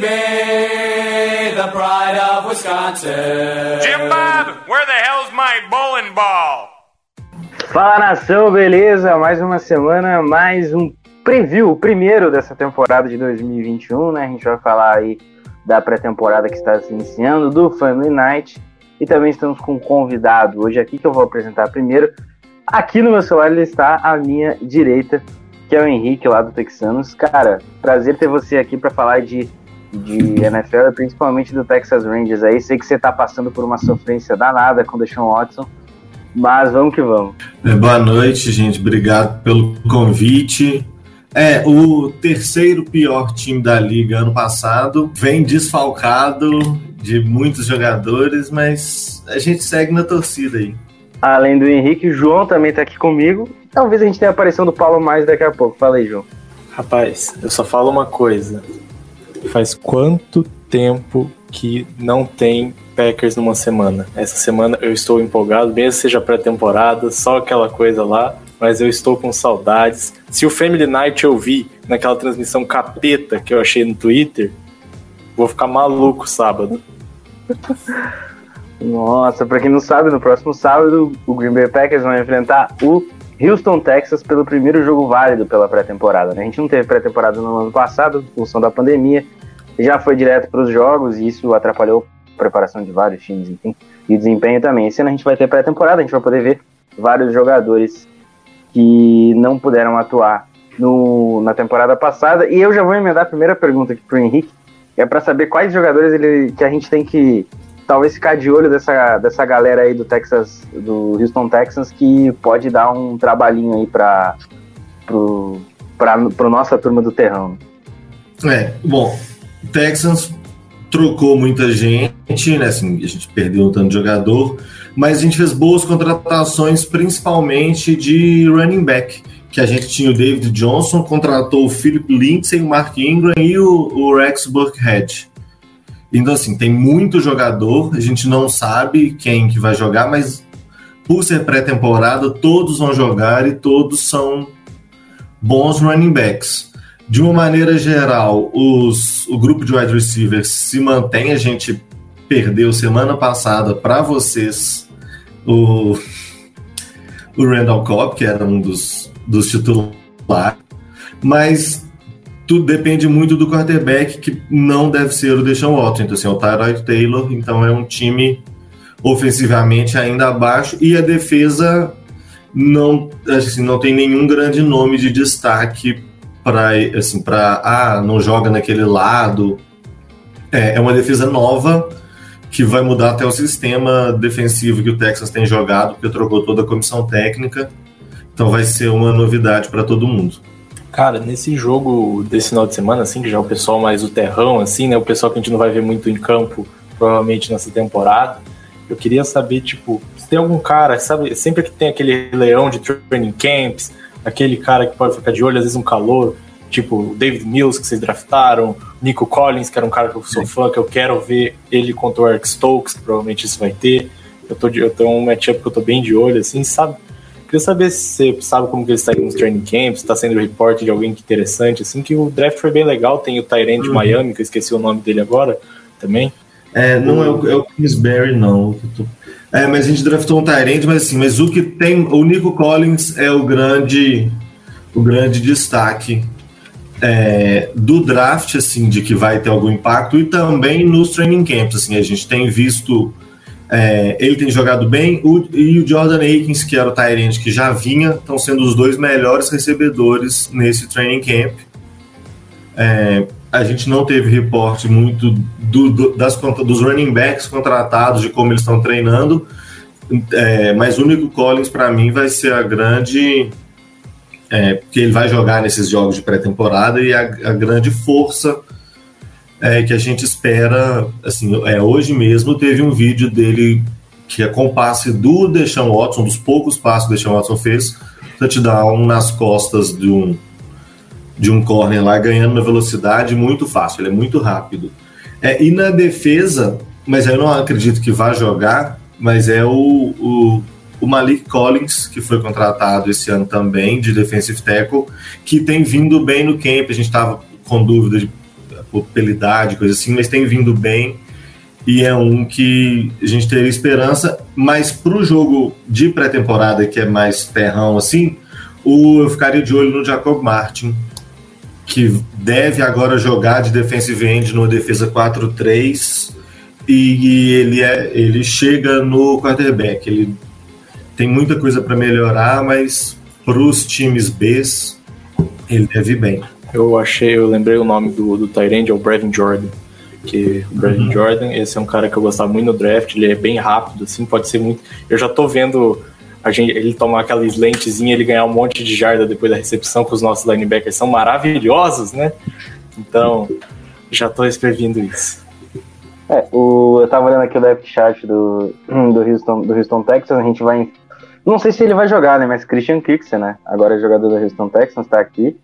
Baby, the pride of Wisconsin. Jim Bob, where the hell's my bowling ball? Fala nação, beleza? Mais uma semana, mais um preview, o primeiro dessa temporada de 2021, né? A gente vai falar aí da pré-temporada que está se iniciando, do Family Night e também estamos com um convidado hoje aqui que eu vou apresentar primeiro. Aqui no meu celular ele está à minha direita, que é o Henrique lá do Texanos. Cara, prazer ter você aqui para falar de, de NFL, principalmente do Texas Rangers aí. Sei que você está passando por uma sofrência danada com o Deshaun Watson, mas vamos que vamos. É, boa noite, gente. Obrigado pelo convite. É, o terceiro pior time da liga ano passado vem desfalcado de muitos jogadores, mas a gente segue na torcida aí. Além do Henrique, o João também tá aqui comigo. Talvez a gente tenha a aparição do Paulo mais daqui a pouco. Fala aí, João. Rapaz, eu só falo uma coisa. Faz quanto tempo que não tem Packers numa semana? Essa semana eu estou empolgado, mesmo seja pré-temporada, só aquela coisa lá, mas eu estou com saudades. Se o Family Night eu vi naquela transmissão capeta que eu achei no Twitter, vou ficar maluco sábado. Nossa, pra quem não sabe, no próximo sábado o Green Bay Packers vai enfrentar o Houston, Texas, pelo primeiro jogo válido pela pré-temporada. Né? A gente não teve pré-temporada no ano passado, em função da pandemia, já foi direto para os jogos e isso atrapalhou a preparação de vários times, enfim, e o desempenho também. Esse ano a gente vai ter pré-temporada, a gente vai poder ver vários jogadores que não puderam atuar no, na temporada passada. E eu já vou emendar a primeira pergunta aqui pro Henrique, é para saber quais jogadores ele, que a gente tem que talvez ficar de olho dessa, dessa galera aí do Texas, do Houston Texans, que pode dar um trabalhinho aí para pro, nossa turma do terrão. É, bom, o Texans trocou muita gente, né? Assim, a gente perdeu um tanto de jogador, mas a gente fez boas contratações, principalmente de running back. Que a gente tinha o David Johnson, contratou o Philip Lindsay, o Mark Ingram e o, o Rex Burkhead. Então, assim, tem muito jogador, a gente não sabe quem que vai jogar, mas por ser pré-temporada, todos vão jogar e todos são bons running backs. De uma maneira geral, os, o grupo de wide receivers se mantém. A gente perdeu semana passada para vocês o, o Randall Cobb, que era um dos, dos titulares, mas tudo depende muito do quarterback, que não deve ser o Deshaun Watson. Então, assim, é o Tyrod Taylor, então é um time ofensivamente ainda abaixo e a defesa não, assim, não tem nenhum grande nome de destaque para assim, para ah, não joga naquele lado. É, é uma defesa nova que vai mudar até o sistema defensivo que o Texas tem jogado, porque trocou toda a comissão técnica. Então vai ser uma novidade para todo mundo. Cara, nesse jogo desse final de semana, assim, que já é o pessoal mais do terrão, assim, né? O pessoal que a gente não vai ver muito em campo, provavelmente nessa temporada. Eu queria saber, tipo, se tem algum cara, sabe, sempre que tem aquele leão de training camps, aquele cara que pode ficar de olho, às vezes um calor, tipo o David Mills que vocês draftaram, Nico Collins, que era um cara que eu sou fã, que eu quero ver ele contra o Eric Stokes, que provavelmente isso vai ter. Eu tô, de, eu tô um matchup que eu tô bem de olho, assim, sabe? Queria saber se você sabe como que ele está indo nos training camps, está sendo report de alguém que interessante, assim, que o draft foi bem legal, tem o Tyrant de Uhum. Miami, que eu esqueci o nome dele agora, também. É, não é o, é o Kingsbury, não. É, mas a gente draftou um Tyrant, mas assim, mas o que tem. O Nico Collins é o grande, o grande destaque é, do draft, assim, de que vai ter algum impacto, e também nos training camps. Assim, a gente tem visto. é, ele tem jogado bem, o, e o Jordan Akins, que era o Tyrant que já vinha, estão sendo os dois melhores recebedores nesse training camp. É, a gente não teve reporte muito do, do- das, dos running backs contratados, de como eles estão treinando. É, mas o único Collins, para mim, vai ser a grande. É, porque ele vai jogar nesses jogos de pré-temporada e a, a, grande força é, que a gente espera. Assim, é, hoje mesmo teve um vídeo dele que é com passe do Deshaun Watson, um dos poucos passos que o Deshaun Watson fez, touchdown nas costas de um, de um corner lá, ganhando uma velocidade muito fácil, ele é muito rápido. É, e na defesa, mas eu não acredito que vá jogar, mas é o, o, o, Malik Collins, que foi contratado esse ano também, de defensive tackle, que tem vindo bem no camp. A gente estava com dúvida de popularidade, coisa assim, mas tem vindo bem. E é um que a gente teria esperança, mas para o jogo de pré-temporada, que é mais terrão assim, o, eu ficaria de olho no Jacob Martin, que deve agora jogar de defensive end numa defesa 4-3 e ele, é, ele chega no quarterback. Ele tem muita coisa para melhorar, mas para os times B ele deve ir bem. Eu achei, eu lembrei o nome do, do Tyrande, é o Brevin Jordan. Que o Brevin uhum. Jordan, esse é um cara que eu gostava muito no draft, ele é bem rápido, assim, pode ser muito. Eu já tô vendo gente, ele tomar aquela lentezinha, ele ganhar um monte de jarda depois da recepção, que os nossos linebackers são maravilhosos, né? Então, já tô escrevendo isso. É, o, eu tava olhando aqui o depth chart do, do, Houston, do Houston Texans, a gente vai. Não sei se ele vai jogar, né? Mas Christian Kirksey, né? Agora é jogador do Houston Texans, tá aqui.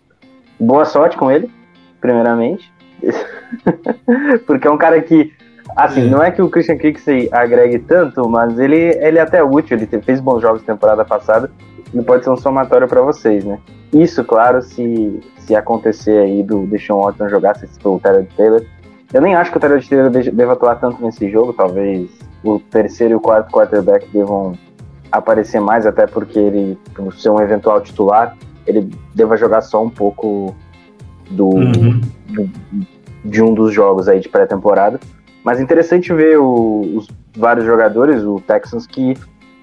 Boa sorte com ele, primeiramente. Porque é um cara que. Assim, não é que o Christian Kirksey agregue tanto, mas ele, ele é até útil, ele fez bons jogos temporada passada, ele pode ser um somatório para vocês, né? Isso, claro, se, se acontecer aí do Deshaun Watson jogar, se for o Tyler Taylor, eu nem acho que o Tyler Taylor deva atuar tanto nesse jogo, talvez o terceiro e o quarto quarterback devam aparecer mais, até porque ele, por ser um eventual titular, ele deva jogar só um pouco do, uhum. do de um dos jogos aí de pré-temporada. Mas interessante ver o, os vários jogadores, o Texans, que,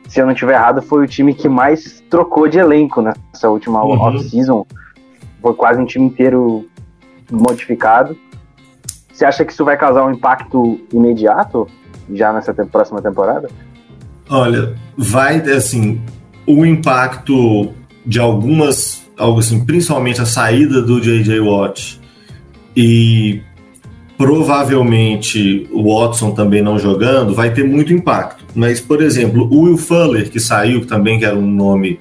se eu não estiver errado, foi o time que mais trocou de elenco nessa última uhum. off-season. Foi quase um time inteiro modificado. Você acha que isso vai causar um impacto imediato já nessa te próxima temporada? Olha, vai assim, o impacto de algumas, algo assim, principalmente a saída do JJ Watt e provavelmente o Watson também não jogando, vai ter muito impacto. Mas, por exemplo, o Will Fuller, que saiu, também que era um nome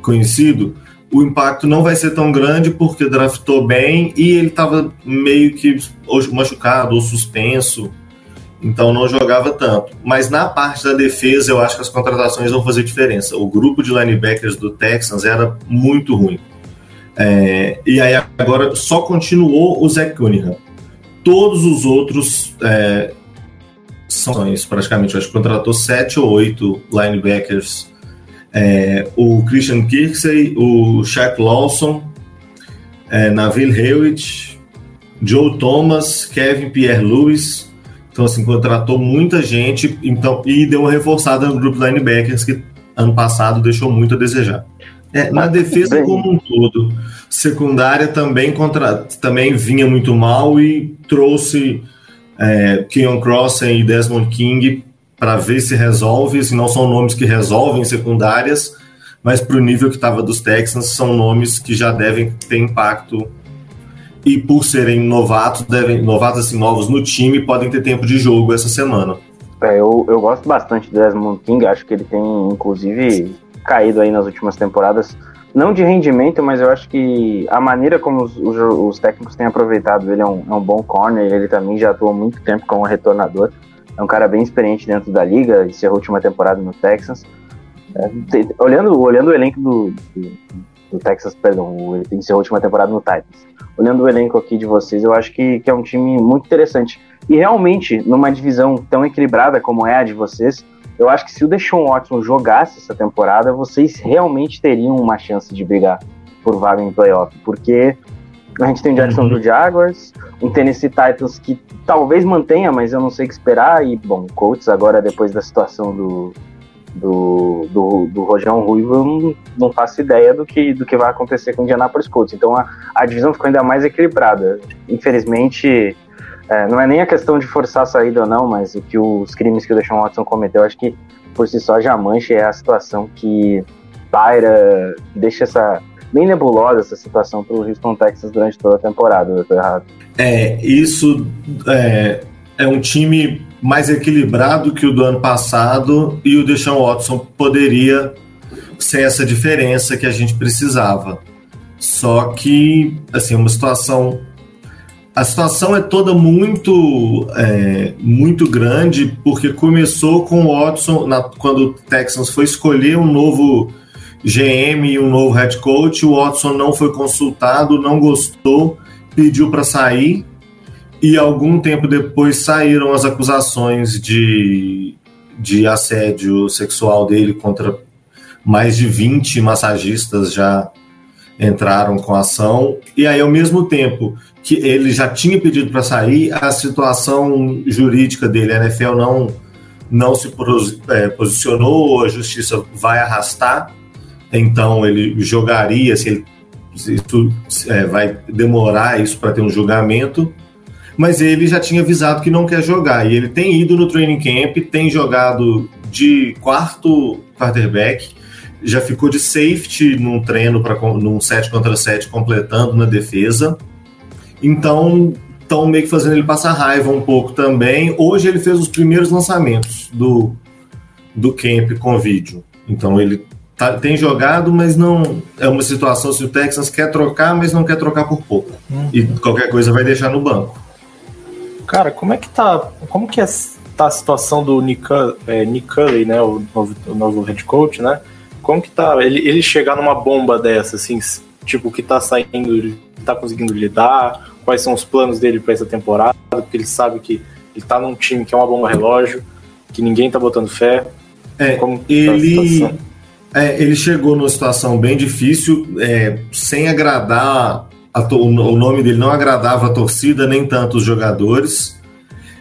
conhecido, o impacto não vai ser tão grande porque draftou bem e ele estava meio que machucado ou suspenso, então não jogava tanto. Mas na parte da defesa, eu acho que as contratações vão fazer diferença. O grupo de linebackers do Texans era muito ruim. É, e aí agora só continuou o Zach Cunningham. Todos os outros é, são praticamente, eu acho que contratou sete ou oito linebackers é, o Christian Kirksey, o Shaq Lawson, é, Navil Hewitt, Joe Thomas, Kevin Pierre-Louis. Então, assim, contratou muita gente então, e deu uma reforçada no grupo linebackers que ano passado deixou muito a desejar. É, na defesa como um todo, secundária também, contra, também vinha muito mal e trouxe é, Keon Crossen e Desmond King para ver se resolve, se não são nomes que resolvem secundárias, mas para o nível que estava dos Texans, são nomes que já devem ter impacto. E por serem novatos, devem, novatos assim, novos no time, podem ter tempo de jogo essa semana. É, eu, eu gosto bastante do Desmond King, acho que ele tem, inclusive, caído aí nas últimas temporadas, não de rendimento, mas eu acho que a maneira como os, os, os técnicos têm aproveitado ele é um, é um bom corner, ele também já atua muito tempo como retornador, é um cara bem experiente dentro da liga, encerrou a última temporada no Texas. É, te, olhando, olhando o elenco do, do, do Texas, perdão, ele encerrou a última temporada no Titans. Olhando o elenco aqui de vocês, eu acho que, que é um time muito interessante. E realmente, numa divisão tão equilibrada como é a de vocês, eu acho que se o Deshaun Watson jogasse essa temporada, vocês realmente teriam uma chance de brigar por vaga em playoff, porque a gente tem o Jackson uhum. do Jaguars, um Tennessee Titans que talvez mantenha, mas eu não sei o que esperar. E, bom, Colts agora, depois da situação do, do, do, do Rojão Ruivo, eu não, não, faço ideia do que, do que vai acontecer com o Indianapolis Colts. Então a, a divisão ficou ainda mais equilibrada. Infelizmente, é, não é nem a questão de forçar a saída ou não, mas o que os crimes que o Deshaun Watson cometeu, acho que por si só já mancha é a situação que paira, deixa essa bem nebulosa essa situação para o Houston Texas durante toda a temporada, eu tô errado. É, isso é, é um time mais equilibrado que o do ano passado e o Deshaun Watson poderia ser essa diferença que a gente precisava. Só que, assim, uma situação. A situação é toda muito, é, muito grande, porque começou com o Watson, na, quando o Texans foi escolher um novo GM e um novo head coach, o Watson não foi consultado, não gostou, pediu para sair, e algum tempo depois saíram as acusações de, de assédio sexual dele contra mais de 20 massagistas já entraram com ação. E aí, ao mesmo tempo que ele já tinha pedido para sair, a situação jurídica dele, a NFL não, não se é, posicionou, a justiça vai arrastar, então ele jogaria, se ele isso é, vai demorar isso para ter um julgamento, mas ele já tinha avisado que não quer jogar. E ele tem ido no training camp, tem jogado de quarto quarterback, já ficou de safety num treino para num 7 contra 7 completando na defesa. Então, estão meio que fazendo ele passar raiva um pouco também. Hoje ele fez os primeiros lançamentos do, do camp com vídeo. Então ele tá, tem jogado, mas não é uma situação se o Texas quer trocar, mas não quer trocar por pouco. Uhum. E qualquer coisa vai deixar no banco. Cara, como é que tá? Como que é, tá a situação do Nick, é, Nick né, o novo, o novo head coach, né? Como que tá ele, ele chegar numa bomba dessa, assim, tipo, o que tá saindo, tá conseguindo lidar, quais são os planos dele para essa temporada, porque ele sabe que ele tá num time que é uma bomba relógio, que ninguém tá botando fé. É, Como ele, tá é, ele chegou numa situação bem difícil, é, sem agradar, o nome dele não agradava a torcida, nem tanto os jogadores.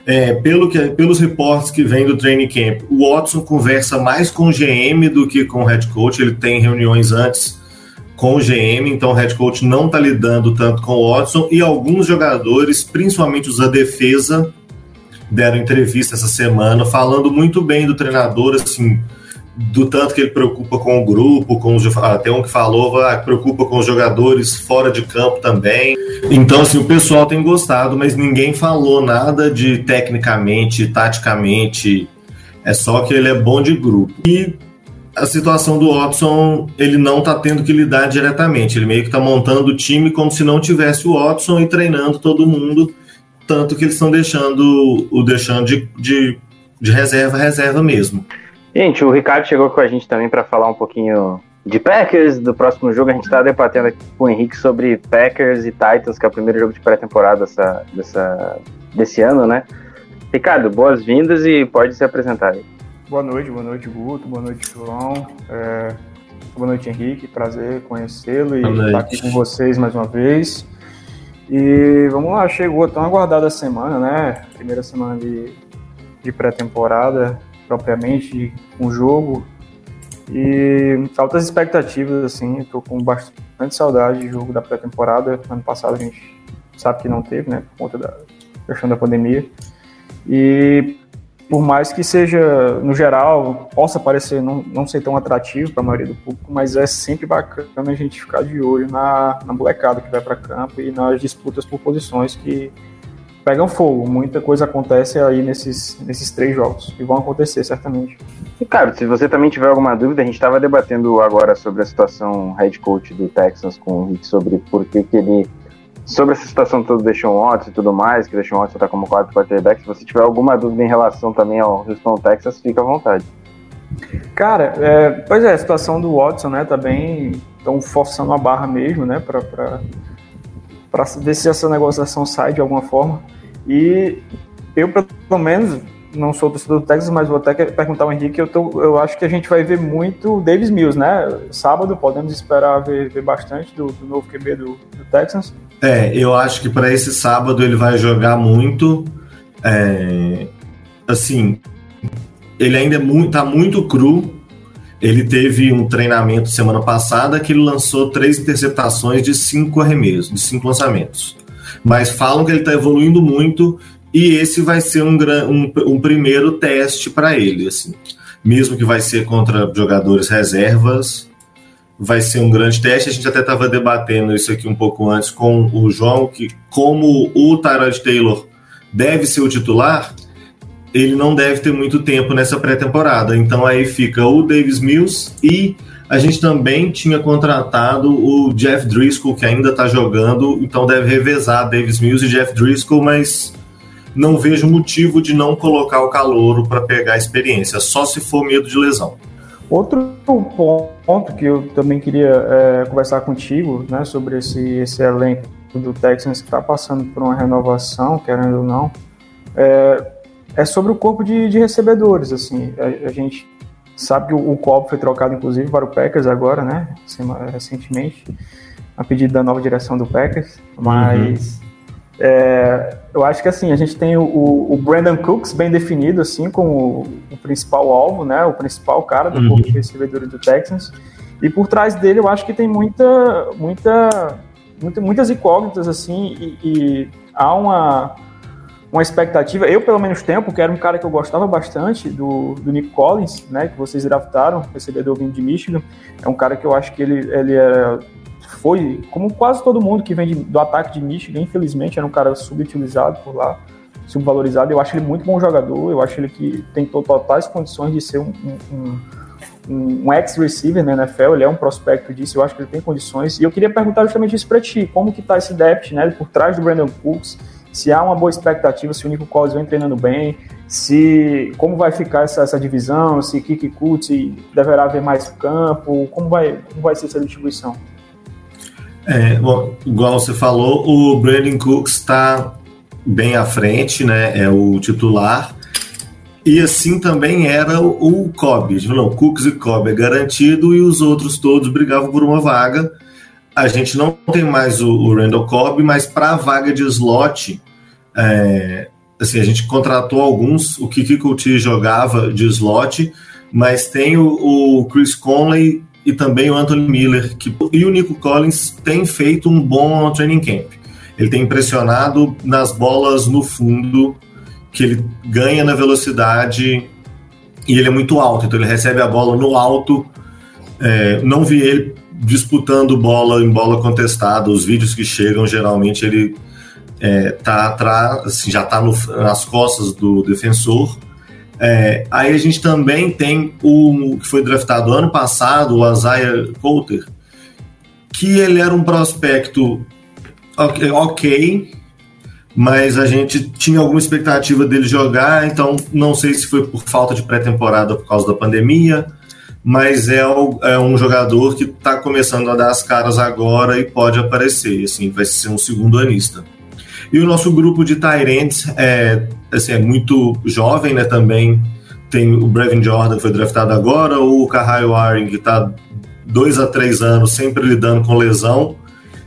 É, pelo que, pelos reportes que vem do training camp, o Watson conversa mais com o GM do que com o head coach. Ele tem reuniões antes com o GM, então o head coach não está lidando tanto com o Watson. E alguns jogadores, principalmente os da defesa, deram entrevista essa semana falando muito bem do treinador, assim, do tanto que ele preocupa com o grupo, com os, até um que falou, ah, preocupa com os jogadores fora de campo também. Então, assim, o pessoal tem gostado, mas ninguém falou nada de tecnicamente, taticamente. É só que ele é bom de grupo. E a situação do Watson, ele não tá tendo que lidar diretamente. Ele meio que tá montando o time como se não tivesse o Watson e treinando todo mundo. Tanto que eles estão deixando o deixando de, de, de reserva, reserva mesmo. Gente, o Ricardo chegou com a gente também para falar um pouquinho de Packers, do próximo jogo. A gente está debatendo aqui com o Henrique sobre Packers e Titans, que é o primeiro jogo de pré-temporada dessa, dessa, desse ano, né? Ricardo, boas-vindas e pode se apresentar aí. Boa noite, boa noite, Guto, boa noite, João. É, boa noite, Henrique. Prazer conhecê-lo e estar aqui com vocês mais uma vez. E vamos lá, chegou tão aguardada a semana, né? Primeira semana de, de pré-temporada propriamente com o jogo. E altas expectativas, assim, tô com bastante saudade de jogo da pré-temporada. Ano passado a gente sabe que não teve, né, por conta da questão da pandemia. E por mais que seja, no geral, possa parecer não, não ser tão atrativo para a maioria do público, mas é sempre bacana a gente ficar de olho na, na molecada que vai para campo e nas disputas por posições que pegam fogo. Muita coisa acontece aí nesses, nesses três jogos e vão acontecer certamente. E cara, se você também tiver alguma dúvida, a gente estava debatendo agora sobre a situação head coach do Texans com o Rick sobre por que, que ele. Sobre essa situação toda do Deshaun Watson e tudo mais, que o Deshaun Watson está como quarto quarterback. Se você tiver alguma dúvida em relação também ao Houston Texas, fica à vontade. Cara, é, pois é, a situação do Watson, né, tá bem. Estão forçando a barra mesmo, né, para ver se essa negociação sai de alguma forma. E eu, pelo menos, não sou torcedor do Texas, mas vou até perguntar ao Henrique, eu, tô, eu acho que a gente vai ver muito Davis Mills, né? Sábado podemos esperar ver, ver bastante do, do, novo QB do, do Texans. É, eu acho que para esse sábado ele vai jogar muito. É, assim, ele ainda é muito, tá muito cru. Ele teve um treinamento semana passada que ele lançou três interceptações de cinco arremessos, de cinco lançamentos mas falam que ele está evoluindo muito e esse vai ser um, um, um primeiro teste para ele. Assim. mesmo que vai ser contra jogadores reservas, vai ser um grande teste. A gente até estava debatendo isso aqui um pouco antes com o João, que como o Tyrod Taylor deve ser o titular, ele não deve ter muito tempo nessa pré-temporada. Então aí fica o Davis Mills e a gente também tinha contratado o Jeff Driscoll, que ainda está jogando, então deve revezar Davis Mills e Jeff Driscoll, mas não vejo motivo de não colocar o calouro para pegar a experiência, só se for medo de lesão. Outro ponto que eu também queria é, conversar contigo, né, sobre esse, esse elenco do Texans que está passando por uma renovação, querendo ou não, é, é sobre o corpo de, de recebedores. Assim, a, a, gente sabe que o, o Cobb foi trocado, inclusive, para o Packers agora, né, recentemente, a pedido da nova direção do Packers, mas uhum. É, eu acho que assim, a gente tem o, o, Brandon Cooks bem definido, assim, como o, principal alvo, né? O principal cara do uhum. corpo de recebedores do Texans. E por trás dele eu acho que tem muita, muita, muita muitas incógnitas, assim, e, e, há uma, uma expectativa. Eu, pelo menos, tempo, que era um cara que eu gostava bastante do, do Nick Collins, né? Que vocês draftaram, recebedor vindo de Michigan. É um cara que eu acho que ele, ele era foi, como quase todo mundo que vem de, do ataque de Michigan, infelizmente, era um cara subutilizado por lá, subvalorizado. Eu acho ele muito bom jogador, eu acho ele que tem totais condições de ser um, um, um, um ex-receiver na NFL, ele é um prospecto disso, eu acho que ele tem condições. E eu queria perguntar justamente isso para ti, como que tá esse depth, né, por trás do Brandon Cooks, se há uma boa expectativa, se o Nico Collins vem treinando bem, se como vai ficar essa, essa divisão, se Kiki Kutz deverá haver mais campo, como vai, como vai ser essa distribuição? É, bom, igual você falou, o Brandon Cooks está bem à frente, né? É o titular. E assim também era o, Cobb. Não, Cooks e Cobb é garantido e os outros todos brigavam por uma vaga. A gente não tem mais o, o Randall Cobb, mas para a vaga de slot, é, assim, a gente contratou alguns. O Kiki Coutinho jogava de slot, mas tem o, o Chris Conley e também o Anthony Miller que, e o Nico Collins têm feito um bom training camp. Ele tem impressionado nas bolas no fundo, que ele ganha na velocidade e ele é muito alto, então ele recebe a bola no alto. É, não vi ele disputando bola em bola contestada. Os vídeos que chegam, geralmente ele é, tá atrás, assim, já está nas costas do defensor é, aí a gente também tem o que foi draftado ano passado, o Isaiah Coulter, que ele era um prospecto ok, mas a gente tinha alguma expectativa dele jogar, então não sei se foi por falta de pré-temporada por causa da pandemia, mas é, o, é um jogador que está começando a dar as caras agora e pode aparecer, assim, vai ser um segundo anista. E o nosso grupo de Tyrants é, assim, é muito jovem, né? Também tem o Brevin Jordan, que foi draftado agora, o Kahai Waring, que está dois a três anos sempre lidando com lesão,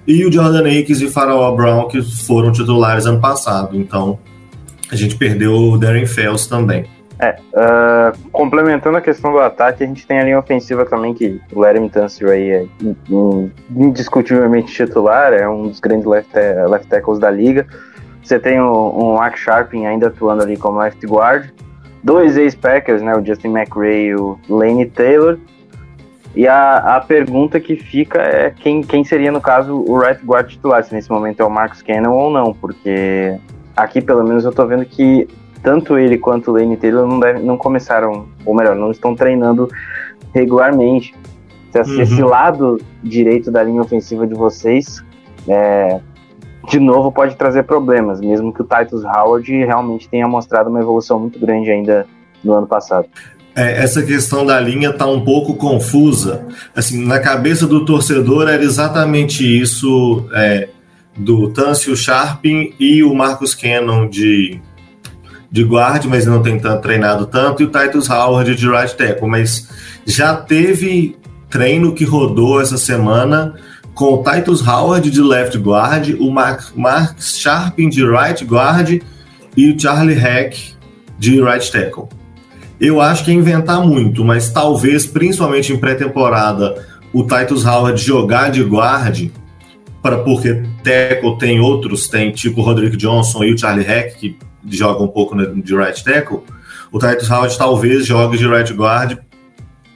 e o Jordan Akes e Faraó Brown, que foram titulares ano passado. Então, a gente perdeu o Darren Fells também. É, uh, complementando a questão do ataque, a gente tem a linha ofensiva também, que o Larry Tunsil aí é indiscutivelmente titular, é um dos grandes left, left tackles da liga. Você tem o, um Mark Sharping ainda atuando ali como left guard. Dois ex-Packers, né, o Justin McRae e o Lane Taylor. E a, a pergunta que fica é quem, quem seria, no caso, o right guard titular, se nesse momento é o Marcus Cannon ou não, porque aqui, pelo menos, eu tô vendo que tanto ele quanto o Lane Taylor não, deve, não começaram, ou melhor, não estão treinando regularmente. Se uhum. esse lado direito da linha ofensiva de vocês, é, de novo, pode trazer problemas, mesmo que o Titus Howard realmente tenha mostrado uma evolução muito grande ainda no ano passado. É, essa questão da linha está um pouco confusa. Assim, na cabeça do torcedor era exatamente isso é, do Tâncio Sharpin e o Marcus Cannon de de guard, mas não tem tanto, treinado tanto, e o Titus Howard de right tackle, mas já teve treino que rodou essa semana com o Titus Howard de left guard, o Mark, Mark Sharpin de right guard e o Charlie Heck de right tackle. Eu acho que é inventar muito, mas talvez, principalmente em pré-temporada, o Titus Howard jogar de guard, para porque tackle tem outros, tem tipo o Roderick Johnson e o Charlie Heck, que joga um pouco de right tackle, o Titus Howard talvez jogue de right guard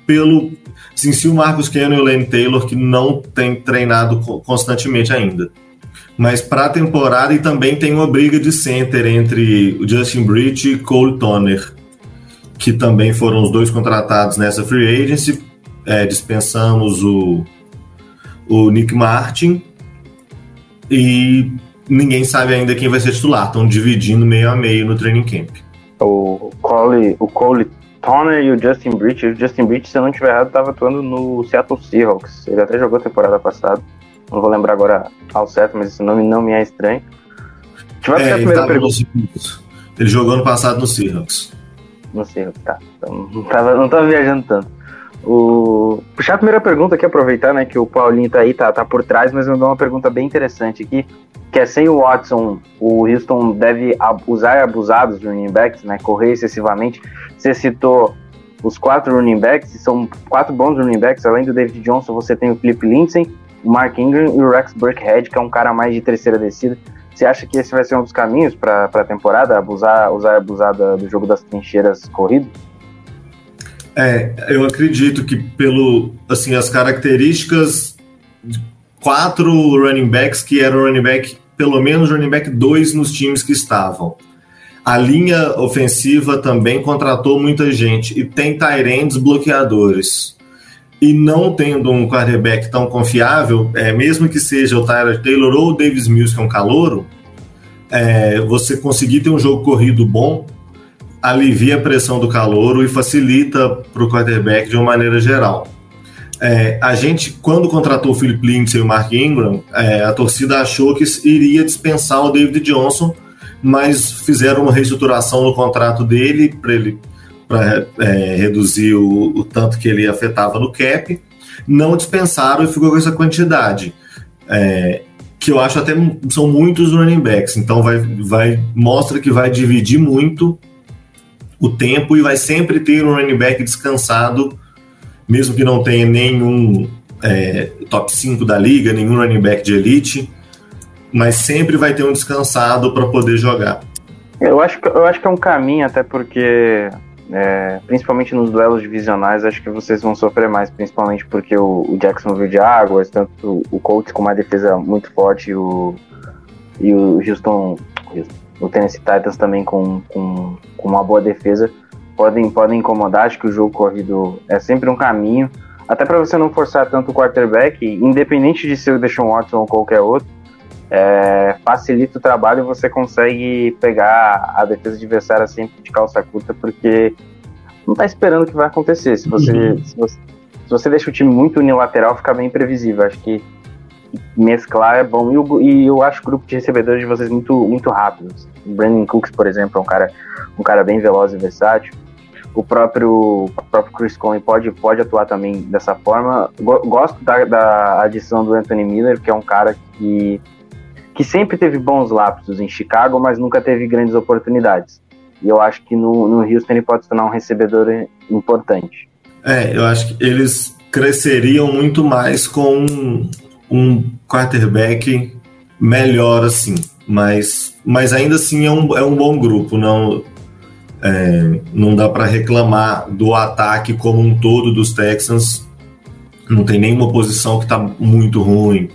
pelo. Assim, se o Marcus Cannon e o Lane Taylor, que não tem treinado constantemente ainda. Mas para a temporada e também tem uma briga de center entre o Justin Bridge e Cole Toner, que também foram os dois contratados nessa free agency. É, dispensamos o, o Nick Martin e ninguém sabe ainda quem vai ser titular. Estão dividindo meio a meio no training camp. O Cole, o Cole Toner e o Justin Bridge. O Justin Bridge, se eu não estiver errado, estava atuando no Seattle Seahawks. Ele até jogou a temporada passada. Não vou lembrar agora ao certo, mas esse nome não me é estranho. Eu é, a primeira pergunta. Ele jogou ano passado no Seahawks. No Seahawks, tá. Então, não estava não tava viajando tanto. O... Puxar a primeira pergunta aqui, aproveitar né, que o Paulinho tá aí, tá, tá por trás, mas mandou uma pergunta bem interessante aqui, que é sem o Watson, o Houston deve usar e abusar dos running backs, né, correr excessivamente. Você citou os quatro running backs, são quatro bons running backs, além do David Johnson, você tem o Philip Lindsay, o Mark Ingram e o Rex Burkhead, que é um cara mais de terceira descida. Você acha que esse vai ser um dos caminhos para a temporada, abusar, usar e abusar do jogo das trincheiras corrido? É, eu acredito que pelo assim as características de quatro running backs que eram running back, pelo menos running back dois nos times que estavam. A linha ofensiva também contratou muita gente e tem Tyrands bloqueadores. E não tendo um quarterback tão confiável, é, mesmo que seja o Tyler Taylor ou o Davis Mills, que é um calouro, é, você conseguir ter um jogo corrido bom alivia a pressão do calouro e facilita para o quarterback de uma maneira geral. É, a gente, quando contratou o Philip Lindsay e o Mark Ingram, é, a torcida achou que iria dispensar o David Johnson, mas fizeram uma reestruturação no contrato dele para ele para é, reduzir o, o, tanto que ele afetava no cap. Não dispensaram e ficou com essa quantidade. É, que eu acho até são muitos running backs, então vai, vai mostra que vai dividir muito o tempo e vai sempre ter um running back descansado, mesmo que não tenha nenhum é, top 5 da liga, nenhum running back de elite, mas sempre vai ter um descansado para poder jogar. Eu acho, que, eu acho que é um caminho, até porque, é, principalmente nos duelos divisionais, acho que vocês vão sofrer mais, principalmente porque o, o Jacksonville de Águas, tanto o Colts com uma defesa muito forte e o, e o Houston, Houston o Tennessee Titans também com, com, com, uma boa defesa podem, podem incomodar. Acho que o jogo corrido é sempre um caminho, até para você não forçar tanto o quarterback, independente de ser o Deshaun Watson ou qualquer outro, é, facilita o trabalho e você consegue pegar a defesa adversária sempre de calça curta, porque não está esperando o que vai acontecer. Se você, uhum. se você, se você deixa o time muito unilateral, fica bem imprevisível. Acho que mesclar é bom. E eu, e eu acho o grupo de recebedores de vocês muito, muito rápidos. O Brandon Cooks, por exemplo, é um cara, um cara bem veloz e versátil. O próprio, o próprio Chris Conley pode, pode atuar também dessa forma. Gosto da, da adição do Anthony Miller, que é um cara que, que sempre teve bons lapsos em Chicago, mas nunca teve grandes oportunidades. E eu acho que no, no Houston ele pode se tornar um recebedor importante. É, eu acho que eles cresceriam muito mais com um quarterback melhor assim, mas, mas ainda assim é um, é um bom grupo, não é, não dá para reclamar do ataque como um todo dos Texans, não tem nenhuma posição que está muito ruim,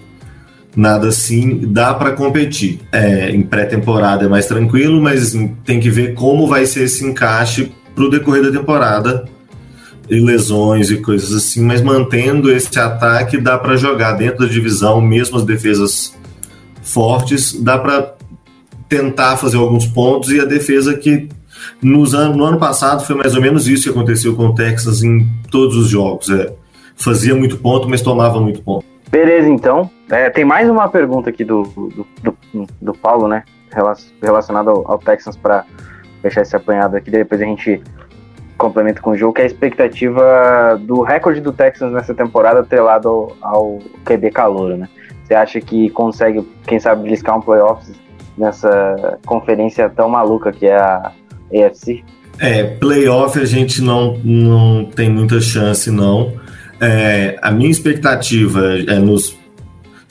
nada assim, dá para competir. É, em pré-temporada é mais tranquilo, mas tem que ver como vai ser esse encaixe para o decorrer da temporada e lesões e coisas assim, mas mantendo esse ataque dá para jogar dentro da divisão, mesmo as defesas fortes, dá para tentar fazer alguns pontos e a defesa que nos an no ano passado foi mais ou menos isso que aconteceu com o Texas em todos os jogos. É, fazia muito ponto, mas tomava muito ponto. Beleza, então. É, tem mais uma pergunta aqui do, do, do, do Paulo, né? Relacionada ao, ao Texans para fechar esse apanhado aqui. Depois a gente complemento com o jogo, que é a expectativa do recorde do Texans nessa temporada atrelado ao, ao QB calouro, né? Você acha que consegue, quem sabe, bliscar um playoffs nessa conferência tão maluca que é a AFC? É, playoff a gente não, não tem muita chance, não. É, a minha expectativa é nos,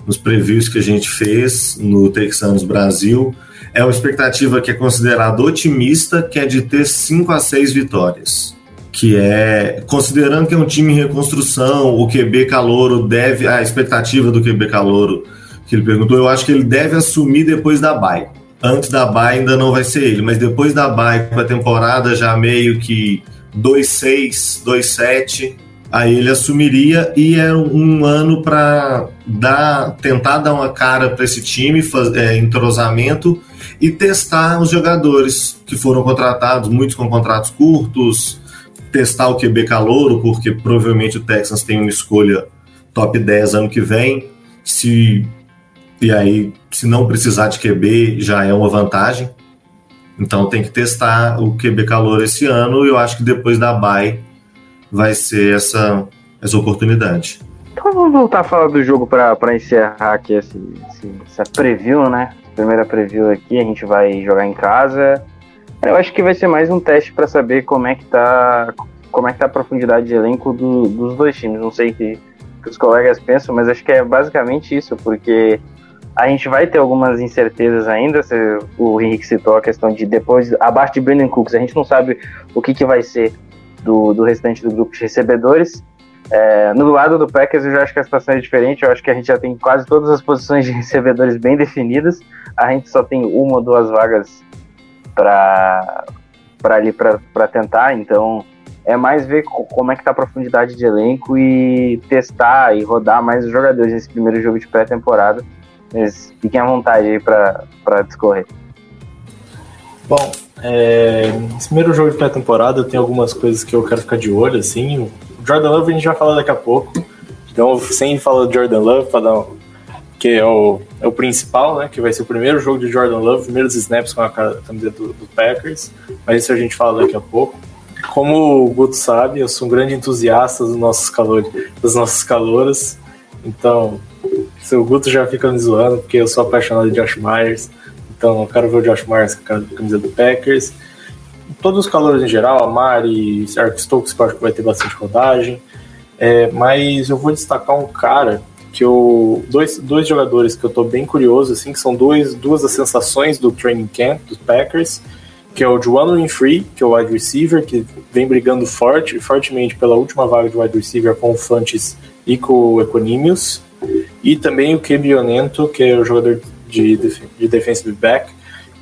nos previews que a gente fez no Texans Brasil é uma expectativa que é considerada otimista, que é de ter 5 a 6 vitórias. Que é, considerando que é um time em reconstrução, o QB Calouro deve, a expectativa do QB Calouro que ele perguntou, eu acho que ele deve assumir depois da bye. Antes da bye ainda não vai ser ele, mas depois da bye, com a temporada já meio que 2-6, 2-7, aí ele assumiria e é um ano para dar, tentar dar uma cara para esse time, fazer é, entrosamento e testar os jogadores que foram contratados, muitos com contratos curtos, testar o QB calouro, porque provavelmente o Texans tem uma escolha top 10 ano que vem. Se e aí, se não precisar de QB, já é uma vantagem. Então tem que testar o QB calor esse ano e eu acho que depois da bye vai ser essa, essa oportunidade. Então vamos voltar a falar do jogo para encerrar aqui esse, esse, essa preview, né? Primeira preview aqui, a gente vai jogar em casa. Eu acho que vai ser mais um teste para saber como é que tá como é que tá a profundidade de elenco do, dos dois times. Não sei o que, que os colegas pensam, mas acho que é basicamente isso, porque a gente vai ter algumas incertezas ainda. O Henrique citou a questão de depois, abaixo de Brandon Cooks, a gente não sabe o que, que vai ser do, do restante do grupo de recebedores. É, no lado do Packers, eu já acho que a situação é diferente. Eu acho que a gente já tem quase todas as posições de recebedores bem definidas. A gente só tem uma ou duas vagas para ali para tentar. Então, é mais ver como é que tá a profundidade de elenco e testar e rodar mais os jogadores nesse primeiro jogo de pré-temporada. Mas fiquem à vontade aí para discorrer. Bom, é, esse primeiro jogo de pré-temporada tem algumas coisas que eu quero ficar de olho, assim. Jordan Love a gente vai falar daqui a pouco. Então, sem falar do Jordan Love, para dar que é o, é o principal, né? Que vai ser o primeiro jogo de Jordan Love, primeiros snaps com a camiseta do, do, Packers. Mas isso a gente fala daqui a pouco. Como o Guto sabe, eu sou um grande entusiasta dos nossos calores, das nossas caloras. Então, seu Guto já fica me zoando, porque eu sou apaixonado de Josh Myers. Então eu quero ver o Josh Myers com a camisa do Packers. Todos os calores em geral, a Mari, Eric Stokes, que eu acho que vai ter bastante rodagem. É, mas eu vou destacar um cara que eu. Dois, dois jogadores que eu tô bem curioso, assim, que são dois, duas das sensações do training camp dos Packers, que é o Juan Winfree, que é o wide receiver, que vem brigando forte, fortemente pela última vaga de wide receiver com o Fantes e com o Equanimius. E também o Kebionento, que é o jogador de, de defensive back,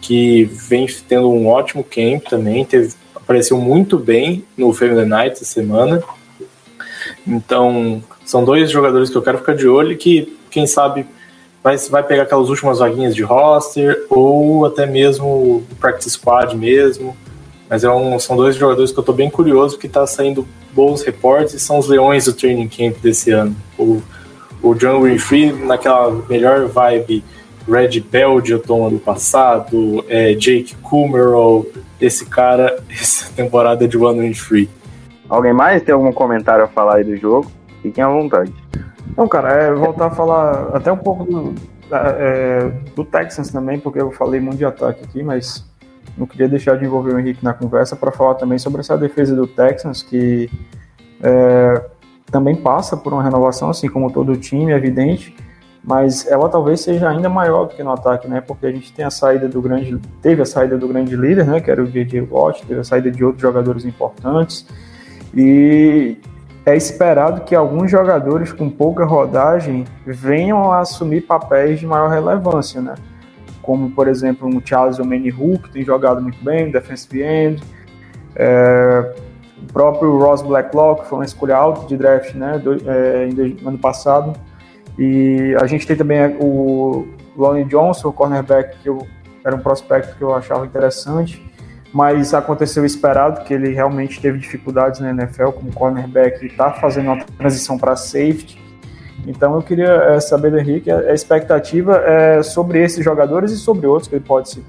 que vem tendo um ótimo camp também, teve, apareceu muito bem no Family Night essa semana. Então, são dois jogadores que eu quero ficar de olho que, quem sabe, vai, vai pegar aquelas últimas vaguinhas de roster ou até mesmo practice squad mesmo. Mas é um, são dois jogadores que eu estou bem curioso, que está saindo bons reportes e são os leões do training camp desse ano. O, o John Winfrey naquela melhor vibe Red Belgian ano passado, é, Jake Kumerow, esse cara, essa temporada de One Winfrey. Alguém mais tem algum comentário a falar aí do jogo? Fiquem à vontade. Não, cara, é voltar a falar até um pouco do, é, do Texans também, porque eu falei muito de ataque aqui, mas não queria deixar de envolver o Henrique na conversa para falar também sobre essa defesa do Texans, que é, também passa por uma renovação, assim como todo o time, é evidente, mas ela talvez seja ainda maior do que no ataque, né? Porque a gente tem a saída do grande, teve a saída do grande líder, né? Que era o J.J. Watt, teve a saída de outros jogadores importantes e é esperado que alguns jogadores com pouca rodagem venham a assumir papéis de maior relevância, né? Como, por exemplo, o Charles Omenihu, que tem jogado muito bem, defensive end, é, o próprio Ross Blacklock, que foi uma escolha alta de draft né, do, é, no ano passado. E a gente tem também o Lonnie Johnson, o cornerback, que eu, era um prospecto que eu achava interessante, mas aconteceu o esperado, que ele realmente teve dificuldades na NFL como cornerback e está fazendo uma transição para safety. Então eu queria é, saber do Henrique a, a expectativa é, sobre esses jogadores e sobre outros que ele pode citar.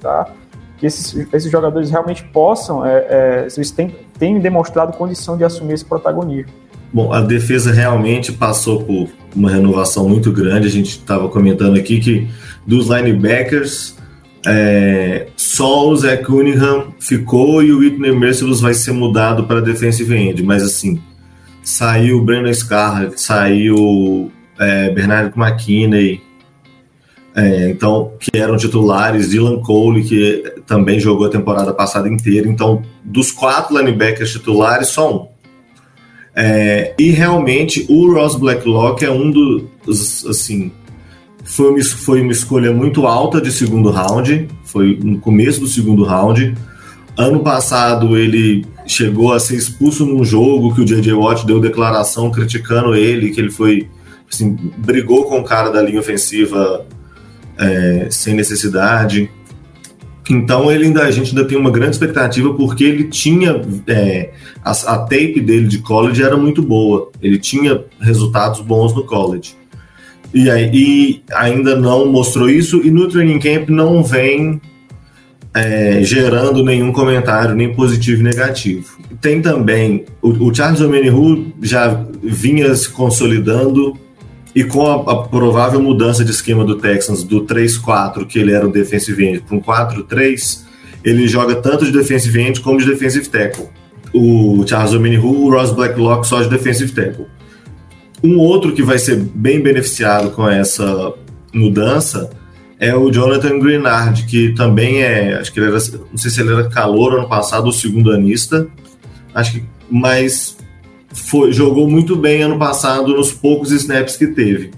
Tá? que esses, esses jogadores realmente possam, é, é, eles têm, têm demonstrado condição de assumir esse protagonismo. Bom, a defesa realmente passou por uma renovação muito grande. A gente estava comentando aqui que dos linebackers, é, só o Zé Cunningham ficou e o Whitney Merciless vai ser mudado para defensive end. Mas assim, saiu o Brandon Scarlett, saiu é, Bernardo McKinney, É, então, que eram titulares, Dylan Cole, que também jogou a temporada passada inteira. Então, dos quatro linebackers titulares, só um. É, e realmente o Ross Blacklock é um dos, assim, foi uma, foi uma escolha muito alta de segundo round, foi no começo do segundo round. Ano passado ele chegou a ser expulso num jogo que o J.J. Watt deu declaração criticando ele, que ele foi, assim, brigou com o cara da linha ofensiva é, sem necessidade. Então ele ainda, a gente ainda tem uma grande expectativa porque ele tinha é, a, a, tape dele de college era muito boa. Ele tinha resultados bons no college. E, ainda não mostrou isso, e no training camp não vem é, gerando nenhum comentário, nem positivo nem negativo. Tem também o, o Charles Omenihu já vinha se consolidando e com a, a, provável mudança de esquema do Texans do 3-4, que ele era um defensive end, para um 4-3, ele joga tanto de defensive end como de defensive tackle. O Charles Omenihu, o Ross Blacklock só de defensive tackle. Um outro que vai ser bem beneficiado com essa mudança é o Jonathan Greenard, que também é, acho que ele era, não sei se ele era calor ano passado ou segundo anista, acho que, mas foi, jogou muito bem ano passado nos poucos snaps que teve.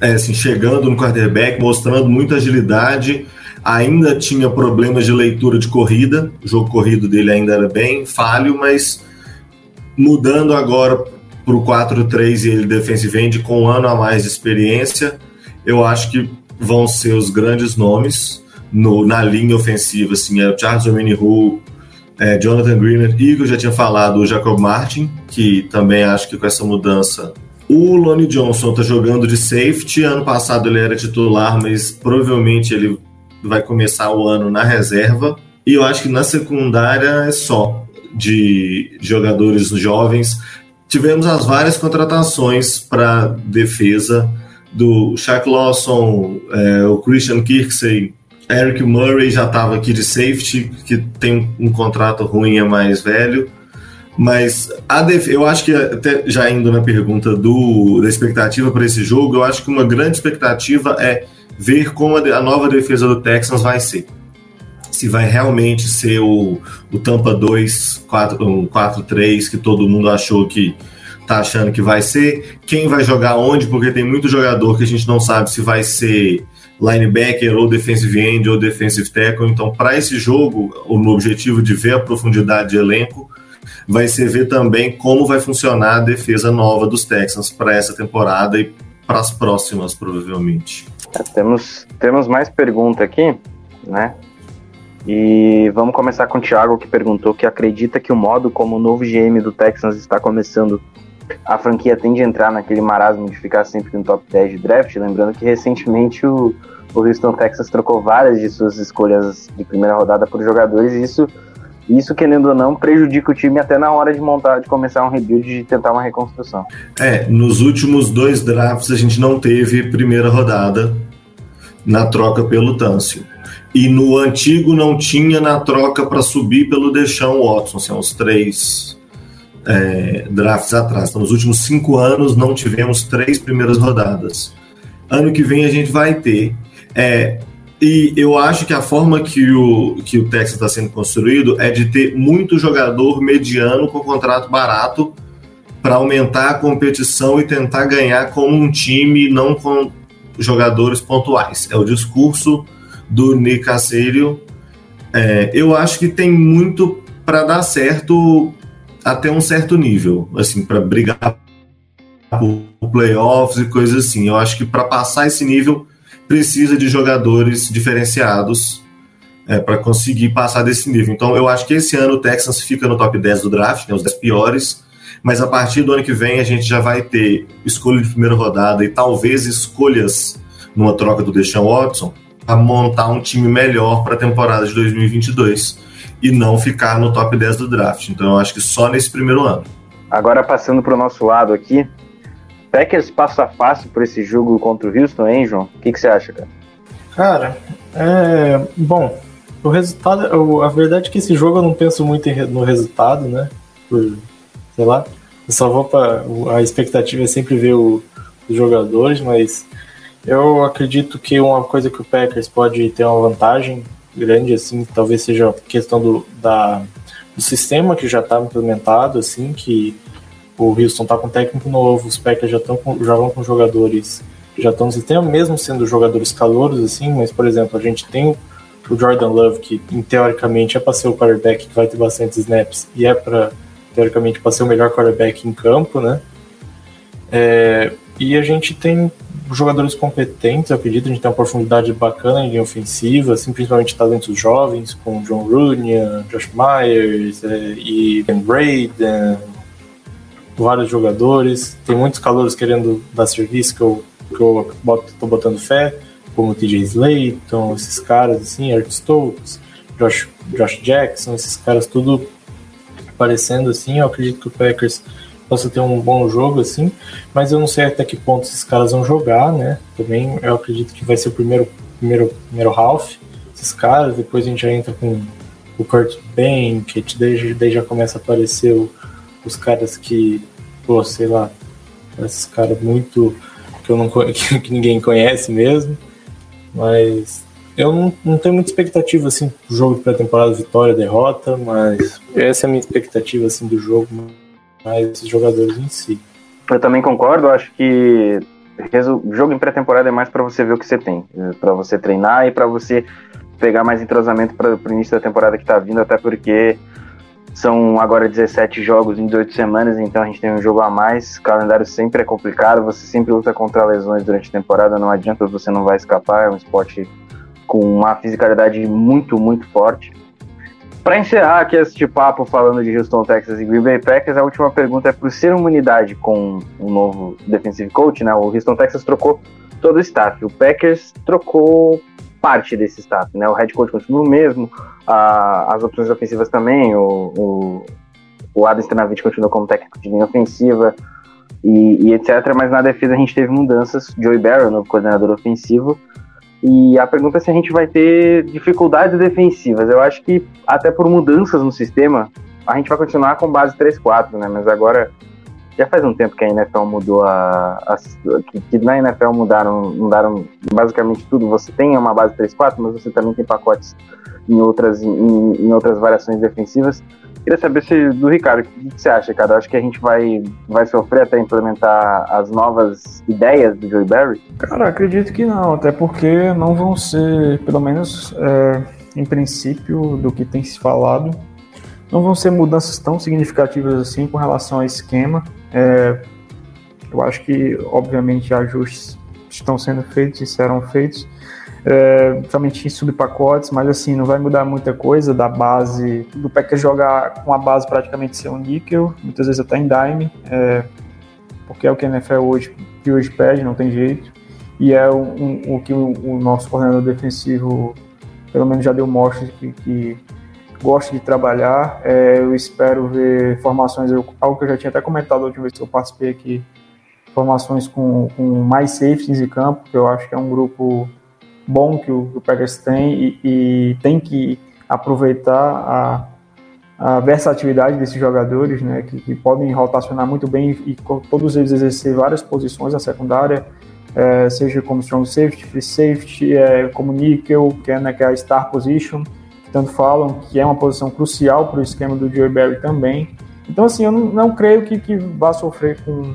É, assim, chegando no quarterback, mostrando muita agilidade, ainda tinha problemas de leitura de corrida, o jogo corrido dele ainda era bem falho, mas mudando agora para o 4-3 e ele defensive end com um ano a mais de experiência, eu acho que vão ser os grandes nomes no, na linha ofensiva, assim, é o Charles Omenihu, é, Jonathan Greener e eu já tinha falado, o Jacob Martin, que também acho que com essa mudança. O Lonnie Johnson está jogando de safety. Ano passado ele era titular, mas provavelmente ele vai começar o ano na reserva. E eu acho que na secundária é só de jogadores jovens. Tivemos as várias contratações para defesa do Shaq Lawson, é, o Christian Kirksey, Eric Murray já estava aqui de safety, que tem um contrato ruim, é mais velho. Mas a def... eu acho que, até já indo na pergunta do, da expectativa para esse jogo, eu acho que uma grande expectativa é ver como a, a nova defesa do Texans vai ser. Se vai realmente ser o, o Tampa 2, 4, um 4-3, que todo mundo achou que tá achando que vai ser. Quem vai jogar onde, porque tem muito jogador que a gente não sabe se vai ser linebacker ou defensive end ou defensive tackle. Então, para esse jogo, o objetivo de ver a profundidade de elenco vai ser ver também como vai funcionar a defesa nova dos Texans para essa temporada e para as próximas, provavelmente. É, temos, temos mais pergunta aqui, né? E vamos começar com o Thiago, que perguntou que acredita que o modo como o novo GM do Texans está começando a franquia tende a entrar naquele marasmo de ficar sempre no top 10 de draft. Lembrando que recentemente o, o Houston Texas trocou várias de suas escolhas de primeira rodada por jogadores, e isso, isso, querendo ou não, prejudica o time até na hora de montar, de começar um rebuild, de tentar uma reconstrução. É, nos últimos dois drafts a gente não teve primeira rodada na troca pelo Tâncio. E no antigo não tinha na troca para subir pelo Deshaun Watson, são assim, os três é, drafts atrás. Então, nos últimos cinco anos não tivemos três primeiras rodadas. Ano que vem a gente vai ter. É, e eu acho que a forma que o, que o Texas está sendo construído é de ter muito jogador mediano com contrato barato para aumentar a competição e tentar ganhar como um time, não com jogadores pontuais. É o discurso do Nick Casario. É, eu acho que tem muito para dar certo até um certo nível, assim, para brigar por playoffs e coisas assim. Eu acho que para passar esse nível precisa de jogadores diferenciados é, para conseguir passar desse nível. Então, eu acho que esse ano o Texans fica no top 10 do draft, né, os 10 piores, mas a partir do ano que vem a gente já vai ter escolha de primeira rodada e talvez escolhas numa troca do Deshaun Watson para montar um time melhor para a temporada de 2022 e não ficar no top 10 do draft. Então eu acho que só nesse primeiro ano. Agora passando para o nosso lado aqui, Packers passa fácil por esse jogo contra o Houston, hein, João? O que, que você acha, cara? Cara, é. Bom, o resultado. A verdade é que esse jogo eu não penso muito no resultado, né? Por, sei lá. Eu só vou para A expectativa é sempre ver o, os jogadores, mas Eu acredito que uma coisa que o Packers pode ter uma vantagem grande, assim, talvez seja questão do, da, do sistema que já está implementado, assim, que o Houston está com técnico novo, os Packers já, estão já vão com jogadores que já estão no sistema, mesmo sendo jogadores calouros, assim, mas, por exemplo, a gente tem o Jordan Love, que teoricamente é para ser o quarterback que vai ter bastante snaps e é para, teoricamente, para ser o melhor quarterback em campo, né? É, e a gente tem jogadores competentes, eu acredito, a gente tem uma profundidade bacana em ofensiva, assim, principalmente talentos jovens, com John Rooney, Josh Myers é, e Ben Braden, vários jogadores. Tem muitos calouros querendo dar serviço que eu, que eu boto, tô botando fé, como TJ Slayton, esses caras assim, Eric Stokes, Josh, Josh Jackson, esses caras tudo aparecendo assim. Eu acredito que o Packers possa ter um bom jogo, assim, mas eu não sei até que ponto esses caras vão jogar, né? Também eu acredito que vai ser o primeiro, primeiro, primeiro half, esses caras, depois a gente já entra com o Kurt Bankett, daí, daí já começa a aparecer o, os caras que, pô, sei lá, esses caras muito que eu não que, ninguém conhece mesmo, mas eu não, não tenho muita expectativa assim jogo de pré-temporada, vitória, derrota, mas essa é a minha expectativa assim do jogo mais esses jogadores em si. Eu também concordo, acho que jogo em pré-temporada é mais para você ver o que você tem, para você treinar e para você pegar mais entrosamento para o início da temporada que está vindo, até porque são agora 17 jogos em 18 semanas, então a gente tem um jogo a mais. O calendário sempre é complicado, você sempre luta contra lesões durante a temporada, não adianta, você não vai escapar. É um esporte com uma fisicalidade muito, muito forte. Para encerrar aqui este papo falando de Houston, Texas e Green Bay Packers, a última pergunta é por ser uma unidade com um novo defensive coach, né? O Houston Texas trocou todo o staff, o Packers trocou parte desse staff, né? O head coach continua o mesmo, a, as opções ofensivas também, o, o, o Adam Stanavich continua como técnico de linha ofensiva e, e, etc. Mas na defesa a gente teve mudanças. Joey Barrow, novo coordenador ofensivo, e a pergunta é se a gente vai ter dificuldades defensivas. Eu acho que até por mudanças no sistema, a gente vai continuar com base 3-4, né? Mas agora já faz um tempo que a NFL mudou a, a que, que, na NFL mudaram, mudaram basicamente tudo. Você tem uma base 3-4, mas você também tem pacotes em outras, em, em outras variações defensivas. Queria saber se, do Ricardo, o que você acha, cara? Eu acho que a gente vai, vai sofrer até implementar as novas ideias do Joey Barry? Cara, acredito que não, até porque não vão ser, pelo menos é, em princípio, do que tem se falado, não vão ser mudanças tão significativas assim com relação ao esquema. É, eu acho que, obviamente, ajustes estão sendo feitos e serão feitos, é, principalmente em subpacotes, mas assim, não vai mudar muita coisa da base, do Packers jogar com a base praticamente ser um níquel, muitas vezes até em dime, é, porque é o que a NFL hoje, que hoje pede, não tem jeito, e é o, um, que o, o, nosso coordenador defensivo, pelo menos já deu mostra que, que gosta de trabalhar, é, eu espero ver formações, eu, algo que eu já tinha até comentado a última vez que eu participei aqui, formações com, com mais safeties em campo, que eu acho que é um grupo bom que o, que o Packers tem e, e, tem que aproveitar a, a versatilidade desses jogadores, né, que, que, podem rotacionar muito bem e, todos eles exercer várias posições na secundária, é, seja como strong safety, free safety, é, como nickel, que é, né, que é a star position, que tanto falam, que é uma posição crucial para o esquema do Joey Barry também. Então, assim, eu não, não creio que, que vá sofrer com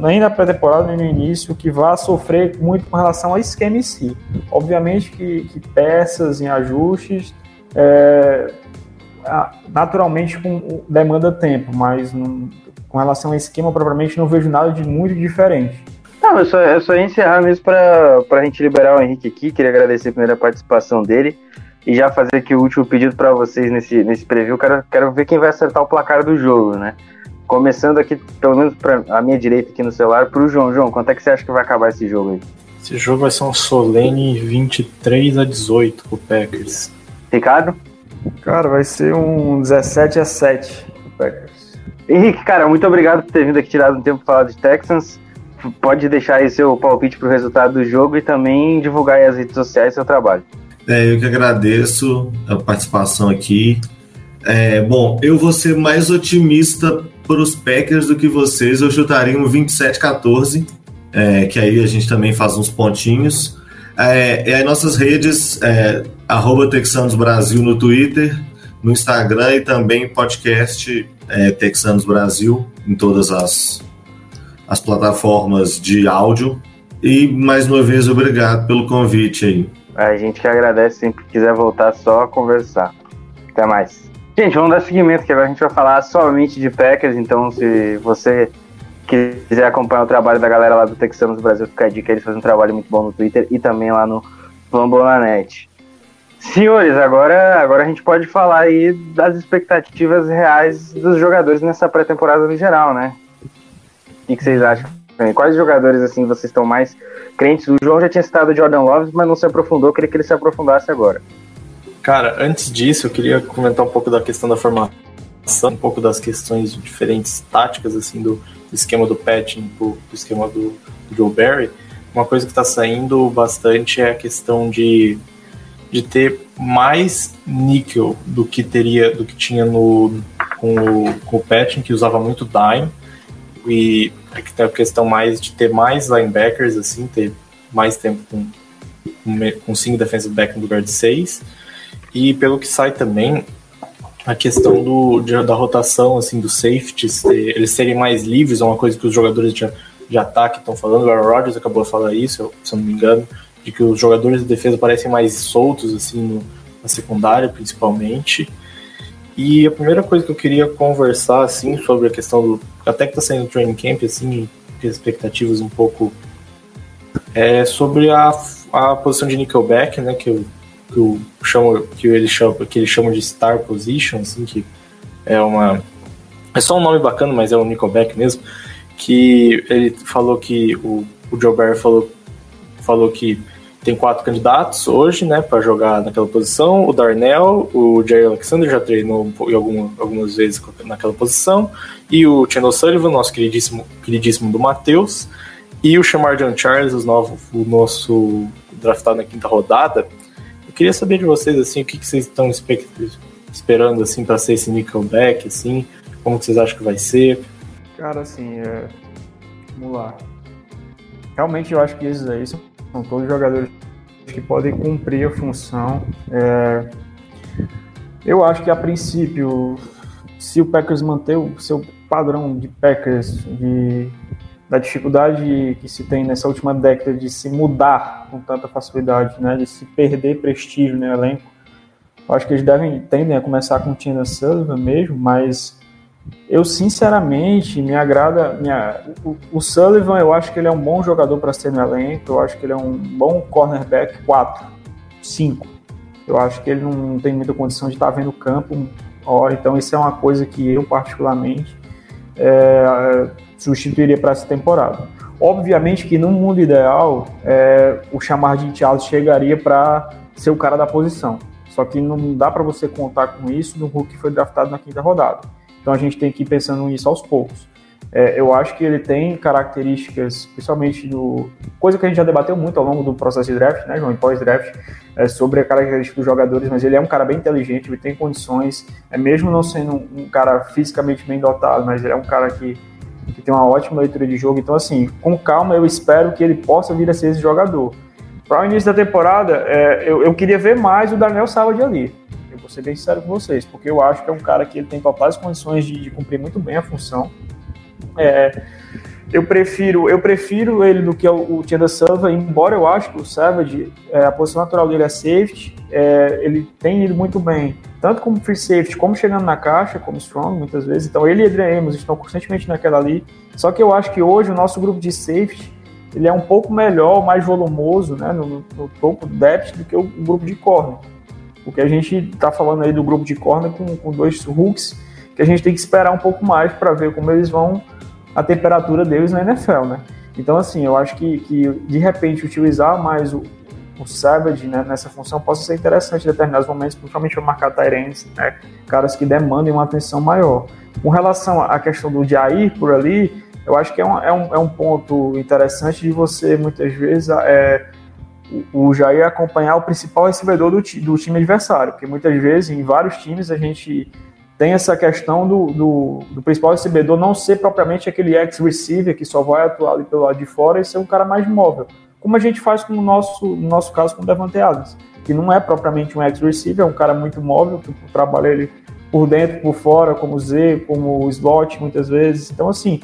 nem na pré-temporada, nem no início, que vá sofrer muito com relação ao esquema em si. Obviamente que, que peças em ajustes, é, naturalmente com, demanda tempo, mas não, com relação ao esquema, propriamente, não vejo nada de muito diferente. Não, eu só, eu só ia encerrar mesmo para a gente liberar o Henrique aqui. Queria agradecer a primeira participação dele e já fazer aqui o último pedido para vocês nesse, nesse preview. Quero, quero ver quem vai acertar o placar do jogo, né? Começando aqui, pelo menos para a minha direita aqui no celular, para o João. João, quanto é que você acha que vai acabar esse jogo aí? Esse jogo vai ser um solene 23 a 18 pro Packers. Ricardo? Cara, vai ser um 17 a 7 pro Packers. Henrique, cara, muito obrigado por ter vindo aqui tirado um tempo para falar de Texans. Pode deixar aí seu palpite pro resultado do jogo e também divulgar aí as redes sociais seu trabalho. É, eu que agradeço a participação aqui. É, bom, eu vou ser mais otimista para os Packers do que vocês. Eu chutaria um 27-14 é, que aí a gente também faz uns pontinhos. É, e aí nossas redes, é, Texanos Brasil no Twitter, no Instagram e também podcast é, Texanos Brasil em todas as, as plataformas de áudio. E mais uma vez, obrigado pelo convite aí. A gente que agradece, sempre quiser voltar só a conversar. Até mais. Gente, vamos dar seguimento, que agora a gente vai falar somente de Packers, então se você quiser acompanhar o trabalho da galera lá do Texanos Brasil, fica a dica, eles fazem um trabalho muito bom no Twitter e também lá no Fambonanet. Senhores, agora, agora a gente pode falar aí das expectativas reais dos jogadores nessa pré-temporada no geral, né? O que, que vocês acham? Quais jogadores assim vocês estão mais crentes? O João já tinha citado o Jordan Love, mas não se aprofundou, queria que ele se aprofundasse agora. Cara, antes disso, eu queria comentar um pouco da questão da formação, um pouco das questões diferentes táticas, assim, do, esquema do Patton pro, pro esquema do, do Joe Barry. Uma coisa que está saindo bastante é a questão de, de ter mais níquel do que teria, do que tinha no com o, com o Patton, que usava muito dime, e tem a questão mais de ter mais linebackers, assim, ter mais tempo com, com cinco defensive back no lugar de seis e pelo que sai também, a questão do, de, da rotação, assim, dos safeties, eles serem mais livres, é uma coisa que os jogadores de, de ataque estão falando. O Aaron Rodgers acabou de falar isso, se eu não me engano, de que os jogadores de defesa parecem mais soltos, assim, no, na secundária, principalmente. E a primeira coisa que eu queria conversar, assim, sobre a questão do. Até que tá saindo training camp, assim, expectativas um pouco. É sobre a, a posição de Nickelback, né, que eu que, eu chamo, que, ele chama, que eles chamam de Star Position, assim, que é uma. É só um nome bacana, mas é o Nickelback mesmo. Que ele falou que. O, o Joe Barry falou, falou que tem quatro candidatos hoje, né, para jogar naquela posição. O Darnell, o Jerry Alexander já treinou alguma, algumas vezes naquela posição, e o Chandler Sullivan, nosso queridíssimo, queridíssimo do Matheus, e o Shamar John Charles, o, novo, o nosso draftado na quinta rodada. Eu queria saber de vocês, assim, o que, que vocês estão esperando, assim, para ser esse Nickelback, assim, como que vocês acham que vai ser? Cara, assim, é... vamos lá. Realmente eu acho que esses aí são todos jogadores que podem cumprir a função. É... Eu acho que a princípio, se o Packers manter o seu padrão de Packers de da dificuldade que se tem nessa última década de se mudar com tanta facilidade, né, de se perder prestígio no elenco. Eu acho que eles devem tendem a começar com o Tina Sullivan mesmo, mas eu sinceramente me agrada minha, o, o, Sullivan, eu acho que ele é um bom jogador para ser no elenco, eu acho que ele é um bom cornerback 4, 5. Eu acho que ele não tem muita condição de estar vendo o campo hora, então isso é uma coisa que eu particularmente é, substituiria para essa temporada. Obviamente que no mundo ideal, é, o chamar de Charles chegaria para ser o cara da posição. Só que não dá para você contar com isso no Hulk que foi draftado na quinta rodada. Então a gente tem que ir pensando nisso aos poucos. É, eu acho que ele tem características, principalmente do. coisa que a gente já debateu muito ao longo do processo de draft, né, João, pós-draft, é, sobre a característica dos jogadores, mas ele é um cara bem inteligente, ele tem condições, é, mesmo não sendo um cara fisicamente bem dotado, mas ele é um cara que que tem uma ótima leitura de jogo. Então, assim, com calma, eu espero que ele possa vir a ser esse jogador. Para o início da temporada, é, eu, eu, queria ver mais o Daniel Savage ali. Eu vou ser bem sincero com vocês, porque eu acho que é um cara que ele tem totais condições de, de cumprir muito bem a função. É, eu prefiro eu prefiro ele do que o, o Tienda Silva, embora eu acho que o Savage, é, a posição natural dele é safety, é, ele tem ido muito bem tanto como free safety, como chegando na caixa, como strong, muitas vezes. Então ele e Adrian Amos estão constantemente naquela ali. Só que eu acho que hoje o nosso grupo de safety ele é um pouco melhor, mais volumoso, né, no, no topo do depth do que o, grupo de corner. Porque a gente está falando aí do grupo de corner com, com dois hooks que a gente tem que esperar um pouco mais para ver como eles vão a temperatura deles na NFL, né? Então, assim, eu acho que, que de repente utilizar mais o, o Savage né, nessa função possa ser interessante em determinados momentos, principalmente para marcar Tyrants, né, caras que demandem uma atenção maior. Com relação à questão do Jair por ali, eu acho que é um, é um, é um ponto interessante de você, muitas vezes, é, o, Jair acompanhar o principal recebedor do, do time adversário, porque muitas vezes, em vários times, a gente tem essa questão do, do, do principal recebedor não ser propriamente aquele ex-receiver que só vai atuar ali pelo lado de fora e ser um cara mais móvel. Como a gente faz com o nosso, no nosso caso com o Devante Adams, que não é propriamente um ex-receiver, é um cara muito móvel, que trabalha ele por dentro, por fora, como Z, como slot, muitas vezes. Então, assim,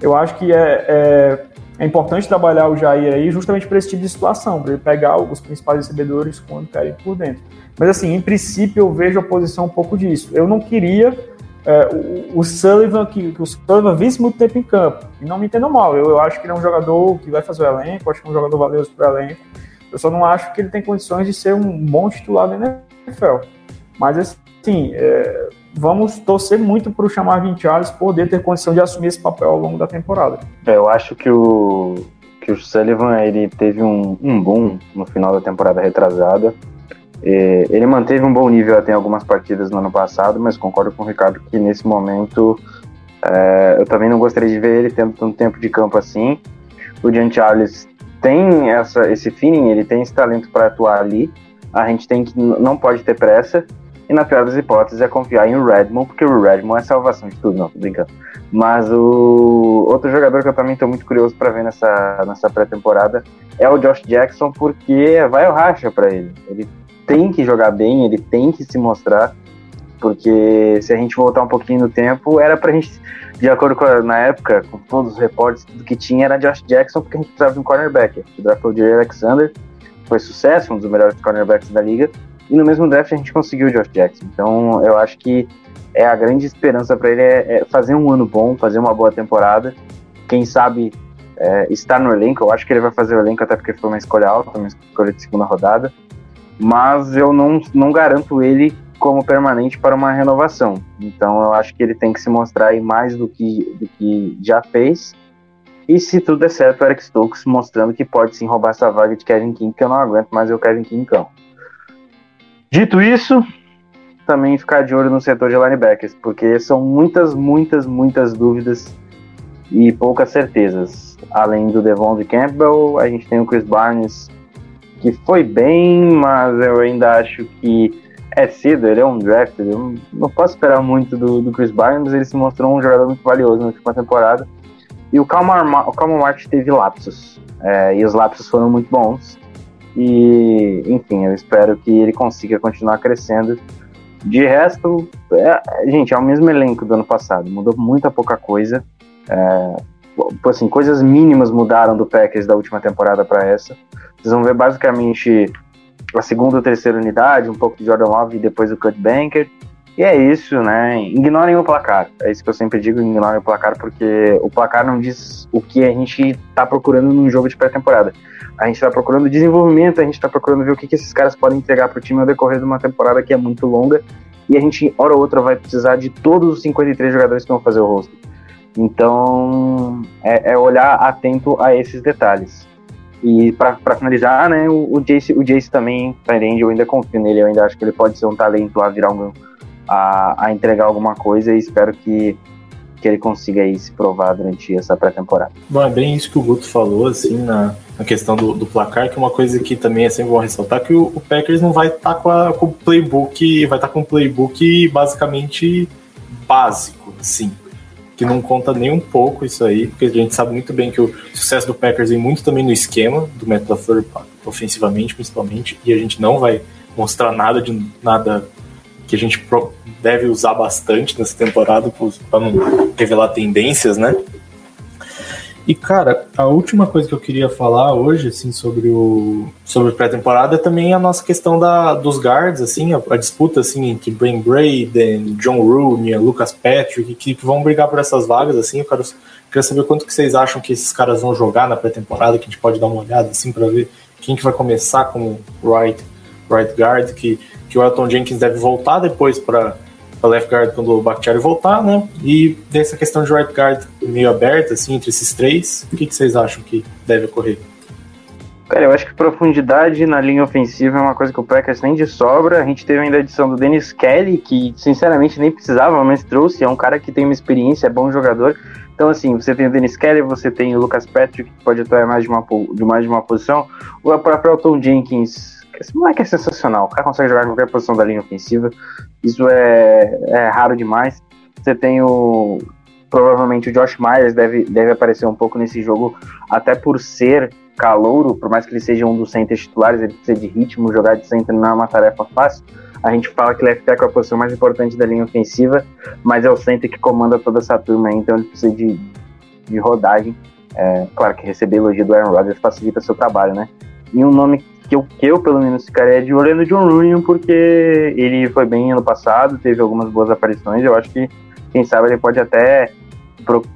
eu acho que é, é, é importante trabalhar o Jair aí justamente para esse tipo de situação, para ele pegar os principais recebedores quando querem por dentro. Mas, assim, em princípio, eu vejo a posição um pouco disso. Eu não queria é, o, o, Sullivan, que, que, o Sullivan visse muito tempo em campo. E não me entendam mal, eu, eu, acho que ele é um jogador que vai fazer o elenco, acho que é um jogador valioso para o elenco. Eu só não acho que ele tem condições de ser um bom titular da NFL. Mas, assim, é, vamos torcer muito para o chamar 20 Charles poder ter condição de assumir esse papel ao longo da temporada. É, eu acho que o, que o Sullivan ele teve um, um boom no final da temporada retrasada. E ele manteve um bom nível até em algumas partidas no ano passado, mas concordo com o Ricardo que nesse momento é, eu também não gostaria de ver ele tendo tanto tempo de campo assim. O Jean Charles tem essa, esse feeling, ele tem esse talento para atuar ali. A gente tem que não pode ter pressa. E na pior das hipóteses é confiar em Redmond, porque o Redmond é salvação de tudo, não, tô brincando. Mas o outro jogador que eu também estou muito curioso para ver nessa, nessa pré-temporada é o Josh Jackson, porque vai o racha para ele. Ele tem que jogar bem, ele tem que se mostrar, porque se a gente voltar um pouquinho no tempo, era pra gente, de acordo com a, na época, com todos os reportes, tudo que tinha era Josh Jackson, porque a gente precisava de um cornerback. O draftou o Jerry Alexander, foi sucesso, um dos melhores cornerbacks da liga, e no mesmo draft a gente conseguiu o Josh Jackson. Então eu acho que é a grande esperança para ele é, é, fazer um ano bom, fazer uma boa temporada. Quem sabe é, estar no elenco. Eu acho que ele vai fazer o elenco até porque foi uma escolha alta, uma escolha de segunda rodada. Mas eu não, não garanto ele como permanente para uma renovação. Então eu acho que ele tem que se mostrar mais do que, do que já fez. E se tudo der certo, o Eric Stokes mostrando que pode sim roubar essa vaga de Kevin King, que eu não aguento mais o Kevin King em. Dito isso, também ficar de olho no setor de linebackers, porque são muitas, muitas, muitas dúvidas e poucas certezas. Além do Devon de Campbell, a gente tem o Chris Barnes, que foi bem, mas eu ainda acho que é cedo, ele é um draft, eu não posso esperar muito do, do Chris Barnes, mas ele se mostrou um jogador muito valioso na última temporada. E o Calmar, o March teve lapsos, é, e os lapsos foram muito bons. E, enfim, eu espero que ele consiga continuar crescendo. De resto, é, gente, é o mesmo elenco do ano passado, mudou muita pouca coisa. É, assim, coisas mínimas mudaram do Packers da última temporada para essa. Vocês vão ver basicamente a segunda ou terceira unidade, um pouco de Jordan Love e depois o Cut Banker. E é isso, né? Ignorem o placar. É isso que eu sempre digo, ignorem o placar, porque o placar não diz o que a gente está procurando num jogo de pré-temporada. A gente está procurando desenvolvimento, a gente está procurando ver o que, que esses caras podem entregar para o time ao decorrer de uma temporada que é muito longa. E a gente, hora ou outra, vai precisar de todos os 53 jogadores que vão fazer o rosto. Então, é, é olhar atento a esses detalhes. E para finalizar, né, o, o, Jace, o Jace também, Tyrande, eu ainda confio nele, eu ainda acho que ele pode ser um talento a virar um, a, a entregar alguma coisa e espero que que ele consiga aí se provar durante essa pré-temporada. Bom, é bem isso que o Guto falou, assim, na, na questão do, do, placar, que é uma coisa que também é sempre bom ressaltar, que o, o Packers não vai estar tá com, com o playbook, vai estar tá com o playbook basicamente básico, assim, que não conta nem um pouco isso aí, porque a gente sabe muito bem que o sucesso do Packers vem muito também no esquema do Matt LaFleur, ofensivamente principalmente, e a gente não vai mostrar nada de nada que a gente deve usar bastante nessa temporada para não revelar tendências, né? E cara, a última coisa que eu queria falar hoje, assim, sobre o sobre pré-temporada é também a nossa questão da, dos guards, assim, a, a disputa assim entre Ben Braden, John Rooney, Lucas Patrick, que, que, vão brigar por essas vagas, assim. Eu quero, saber quanto que vocês acham que esses caras vão jogar na pré-temporada, que a gente pode dar uma olhada, assim, para ver quem que vai começar como right right guard, que que o Elton Jenkins deve voltar depois para para left guard quando o Bakhtiari voltar, né? E dessa questão de right guard meio aberta, assim, entre esses três, o que, que vocês acham que deve ocorrer? Cara, eu acho que profundidade na linha ofensiva é uma coisa que o Packers tem de sobra. A gente teve ainda a edição do Dennis Kelly, que sinceramente nem precisava, mas trouxe. É um cara que tem uma experiência, é bom jogador. Então, assim, você tem o Dennis Kelly, você tem o Lucas Patrick, que pode atuar mais de uma, de mais de uma posição. O próprio Elton Jenkins Esse moleque é sensacional. O cara consegue jogar qualquer posição da linha ofensiva. Isso é, é raro demais. Você tem o. Provavelmente o Josh Myers deve, deve aparecer um pouco nesse jogo, até por ser calouro, por mais que ele seja um dos centers titulares, ele precisa de ritmo, jogar de center não é uma tarefa fácil. A gente fala que left tackle é a posição mais importante da linha ofensiva, mas é o center que comanda toda essa turma então ele precisa de, de rodagem. É, claro que receber elogio do Aaron Rodgers facilita seu trabalho, né? E um nome que eu, que eu pelo menos ficaria de olho é no John Rooney, porque ele foi bem ano passado, teve algumas boas aparições, eu acho que, quem sabe, ele pode até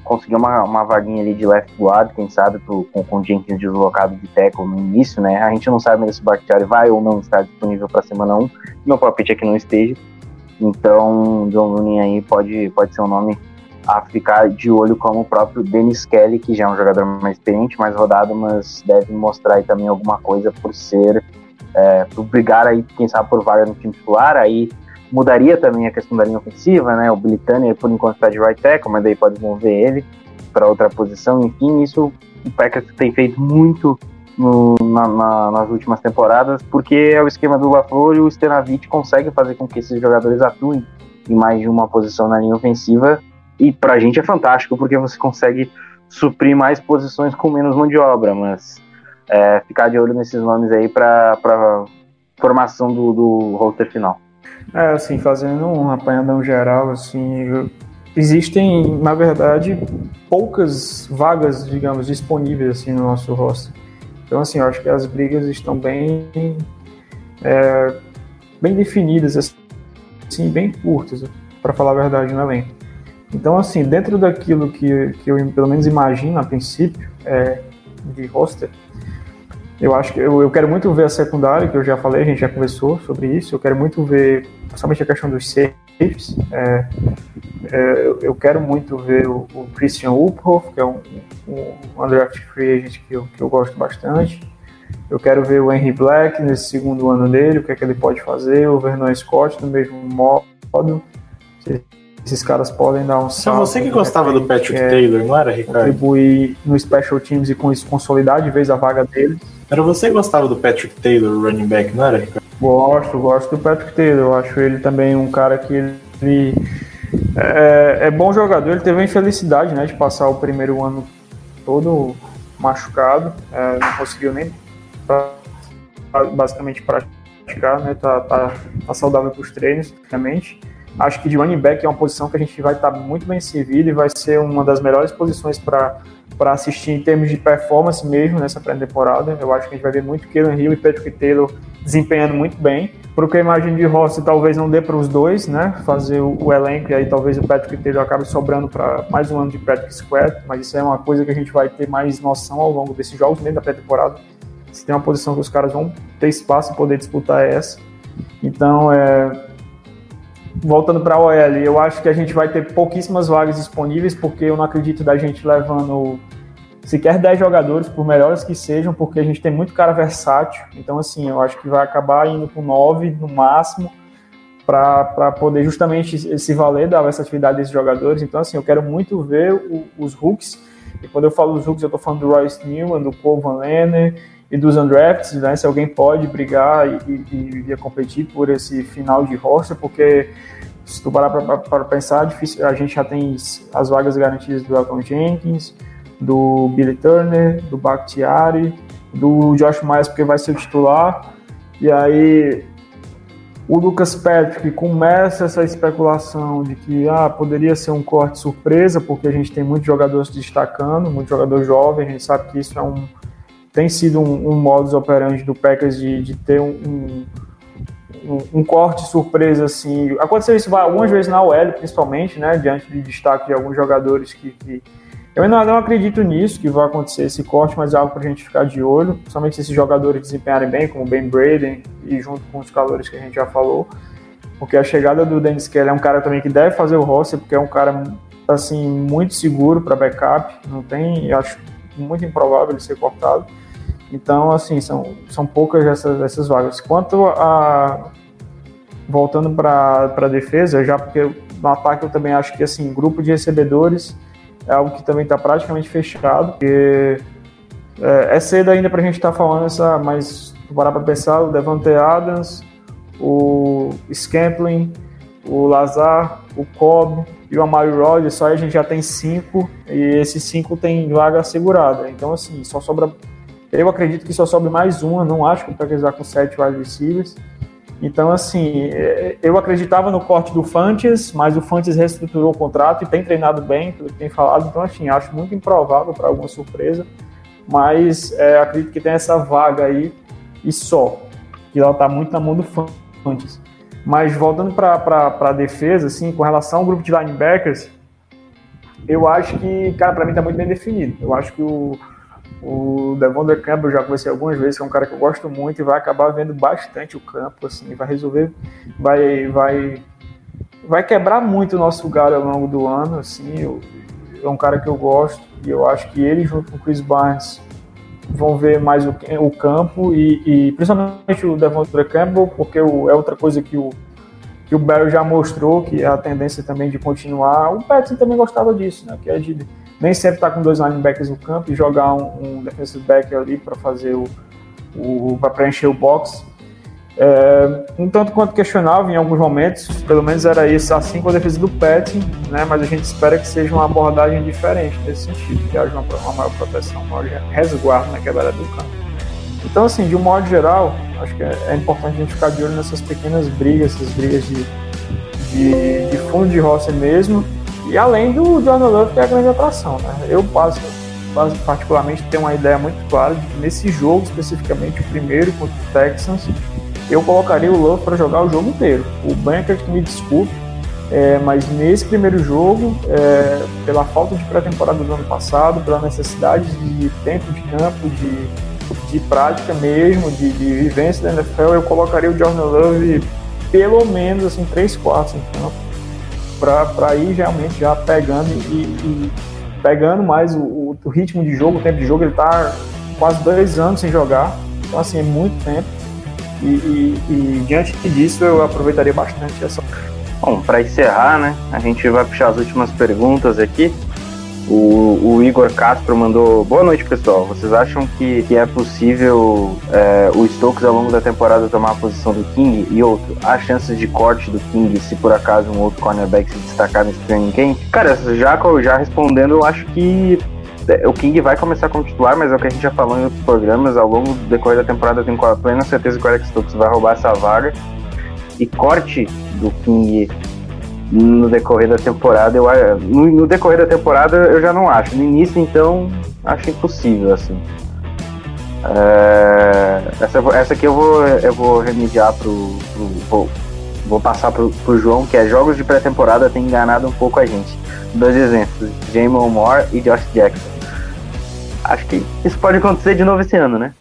conseguir uma, uma vaguinha ali de left guard, quem sabe, pro, com, com o Jenkins deslocado de tackle no início, né? A gente não sabe ainda se o Bakhtiari vai ou não estar disponível para semana 1. Meu palpite é que não esteja. Então, John Rooney aí pode, pode ser um nome a ficar de olho como o próprio Dennis Kelly, que já é um jogador mais experiente, mais rodado, mas deve mostrar aí também alguma coisa por ser, é, por brigar aí, quem sabe, por vaga no time titular, aí mudaria também a questão da linha ofensiva, né, o Bilitani por enquanto está de right tackle, mas daí pode mover ele para outra posição, enfim, isso o Packers tem feito muito no, na, na, nas últimas temporadas, porque é o esquema do LaFleur e o Stenavich consegue fazer com que esses jogadores atuem em mais de uma posição na linha ofensiva, e pra gente é fantástico, porque você consegue suprir mais posições com menos mão de obra, mas é, ficar de olho nesses nomes aí para formação do, do roster final. É, assim, fazendo um apanhadão geral, assim, existem, na verdade, poucas vagas, digamos, disponíveis, assim, no nosso roster. Então, assim, eu acho que as brigas estão bem, é, bem definidas, assim, bem curtas, para falar a verdade, no elenco. Então, assim, dentro daquilo que, que eu pelo menos imagino a princípio é, de roster, eu acho que eu, eu, quero muito ver a secundária, que eu já falei, a gente já conversou sobre isso. Eu quero muito ver, principalmente a questão dos safes. É, é, eu quero muito ver o, o Christian Uphoff, que é um, um undrafted free agent que eu, que eu gosto bastante. Eu quero ver o Henry Black nesse segundo ano dele, o que é que ele pode fazer. O Vernon Scott do mesmo modo esses caras podem dar um salto. Então você que gostava do Patrick é, Taylor, não era, Ricardo? Contribuir no Special Teams e com isso consolidar de vez a vaga dele. Era você que gostava do Patrick Taylor, running back, não era, Ricardo? Gosto, gosto do Patrick Taylor. Eu acho ele também um cara que ele é, é bom jogador. Ele teve a infelicidade né, de passar o primeiro ano todo machucado. É, não conseguiu nem pra, basicamente praticar, né? Tá, tá, tá saudável para os treinos, praticamente. Acho que de running back é uma posição que a gente vai estar muito bem servido e vai ser uma das melhores posições para assistir em termos de performance mesmo nessa pré-temporada. Eu acho que a gente vai ver muito Kellen Hill e Patrick Taylor desempenhando muito bem. Porque a imagem de roster talvez não dê para os dois, né? Fazer o, o, elenco e aí talvez o Patrick Taylor acabe sobrando para mais um ano de practice squad, mas isso é uma coisa que a gente vai ter mais noção ao longo desses jogos, mesmo da pré-temporada. Se tem uma posição que os caras vão ter espaço e poder disputar é essa. Então, é, voltando para a OL, eu acho que a gente vai ter pouquíssimas vagas disponíveis, porque eu não acredito da gente levando sequer 10 jogadores, por melhores que sejam, porque a gente tem muito cara versátil. Então, assim, eu acho que vai acabar indo com 9 no máximo, para poder justamente se valer da versatilidade desses jogadores. Então, assim, eu quero muito ver o, os hooks. E quando eu falo dos hooks, eu estou falando do Royce Newman, do Cole Van e dos undrafts, né? Se alguém pode brigar e, e, e competir por esse final de roster, porque se tu parar para pensar, difícil, a gente já tem as vagas garantidas do Elton Jenkins, do Billy Turner, do Bakhtiari, do Josh Myers, porque vai ser o titular. E aí o Lucas Patrick começa essa especulação de que ah, poderia ser um corte surpresa, porque a gente tem muitos jogadores destacando, muito jogador jovem, a gente sabe que isso é um, tem sido um, um modus operandi do Packers de, de ter um, um, um, corte surpresa assim. Aconteceu isso algumas vezes na OL, principalmente, né? Diante de destaque de alguns jogadores que. que... eu ainda não acredito nisso, que vai acontecer esse corte, mas é algo para a gente ficar de olho, principalmente se esses jogadores desempenharem bem, como o Ben Braden e junto com os calores que a gente já falou. Porque a chegada do Dennis Kelly é um cara também que deve fazer o roster, porque é um cara assim muito seguro para backup, não tem, acho muito improvável ele ser cortado. Então, assim, são, são poucas essas, essas vagas. Quanto a. Voltando para a defesa, já porque no ataque eu também acho que, assim, grupo de recebedores é algo que também está praticamente fechado, porque É, é cedo ainda pra gente estar tá falando essa, mas parar pra pensar, o Devante Adams, o Scamplin, o Lazar, o Cobb e o Amari Rodgers, só a gente já tem cinco e esses cinco tem vaga assegurada. Então, assim, só sobra. Eu acredito que só sobe mais uma, não acho que o Packers vai com sete wide receivers. Então, assim, é, eu acreditava no corte do Fantes, mas o Fantes reestruturou o contrato e tem treinado bem, pelo que tem falado. Então, assim, acho muito improvável para alguma surpresa, mas é, acredito que tem essa vaga aí e só, que ela está muito na mão do Fantes. Mas voltando para a defesa, assim, com relação ao grupo de linebackers, eu acho que, cara, para mim está muito bem definido. Eu acho que o, o Devon Campbell já conheci algumas vezes, é um cara que eu gosto muito e vai acabar vendo bastante o campo, assim, vai resolver, vai, vai, vai quebrar muito o nosso galho ao longo do ano, assim, eu, é um cara que eu gosto e eu acho que ele junto com o Chris Barnes vão ver mais o, o campo e, e, principalmente o Devonta Campbell, porque o, é outra coisa que o, que o Barry já mostrou, que é a tendência também de continuar. O Petson também gostava disso, né? Que é de nem sempre estar tá com dois linebackers no campo e jogar um, um defensive back ali para fazer o, o para preencher o box. É, um tanto quanto questionável em alguns momentos, pelo menos era isso assim com a defesa do Pet, né? mas a gente espera que seja uma abordagem diferente nesse sentido, que haja uma, uma maior proteção, um maior resguardo na quebrada do campo. Então, assim, de um modo geral, acho que é, é, importante a gente ficar de olho nessas pequenas brigas, essas brigas de, de, de fundo de roça mesmo, e além do Jordan Love, que é a grande atração. Né? Eu, particularmente, tenho uma ideia muito clara de que nesse jogo, especificamente o primeiro contra o Texans, eu colocaria o Love para jogar o jogo inteiro. O Banker que me desculpe, é, mas nesse primeiro jogo, é, pela falta de pré-temporada do ano passado, pela necessidade de tempo de campo, de, de prática mesmo, de, de vivência da NFL, eu colocaria o Jordan Love pelo menos assim, 3 quartos em campo, para ir realmente já pegando e, e pegando mais o, o, ritmo de jogo, o tempo de jogo. Ele está quase dois anos sem jogar, então assim, é muito tempo. E, e, e, diante disso, eu aproveitaria bastante essa. Bom, para encerrar, né, a gente vai puxar as últimas perguntas aqui. O, o, Igor Castro mandou boa noite, pessoal. Vocês acham que, que é possível é, o Stokes ao longo da temporada tomar a posição do King? E outro, há chances de corte do King se por acaso um outro cornerback se destacar nesse training camp? Cara, já, já respondendo, eu acho que o King vai começar como titular, mas é o que a gente já falou em outros programas. Ao longo do decorrer da temporada, eu tenho plena certeza que o Alex Stokes vai roubar essa vaga. E corte do King no decorrer da temporada, eu no, no decorrer da temporada eu já não acho. No início, então, acho impossível, assim. É, essa, essa aqui eu vou, eu vou remediar pro. pro vou, vou passar pro, pro João, que é jogos de pré-temporada tem enganado um pouco a gente. Dois exemplos, Jamon Moore e Josh Jackson acho que isso pode acontecer de novo esse ano, né?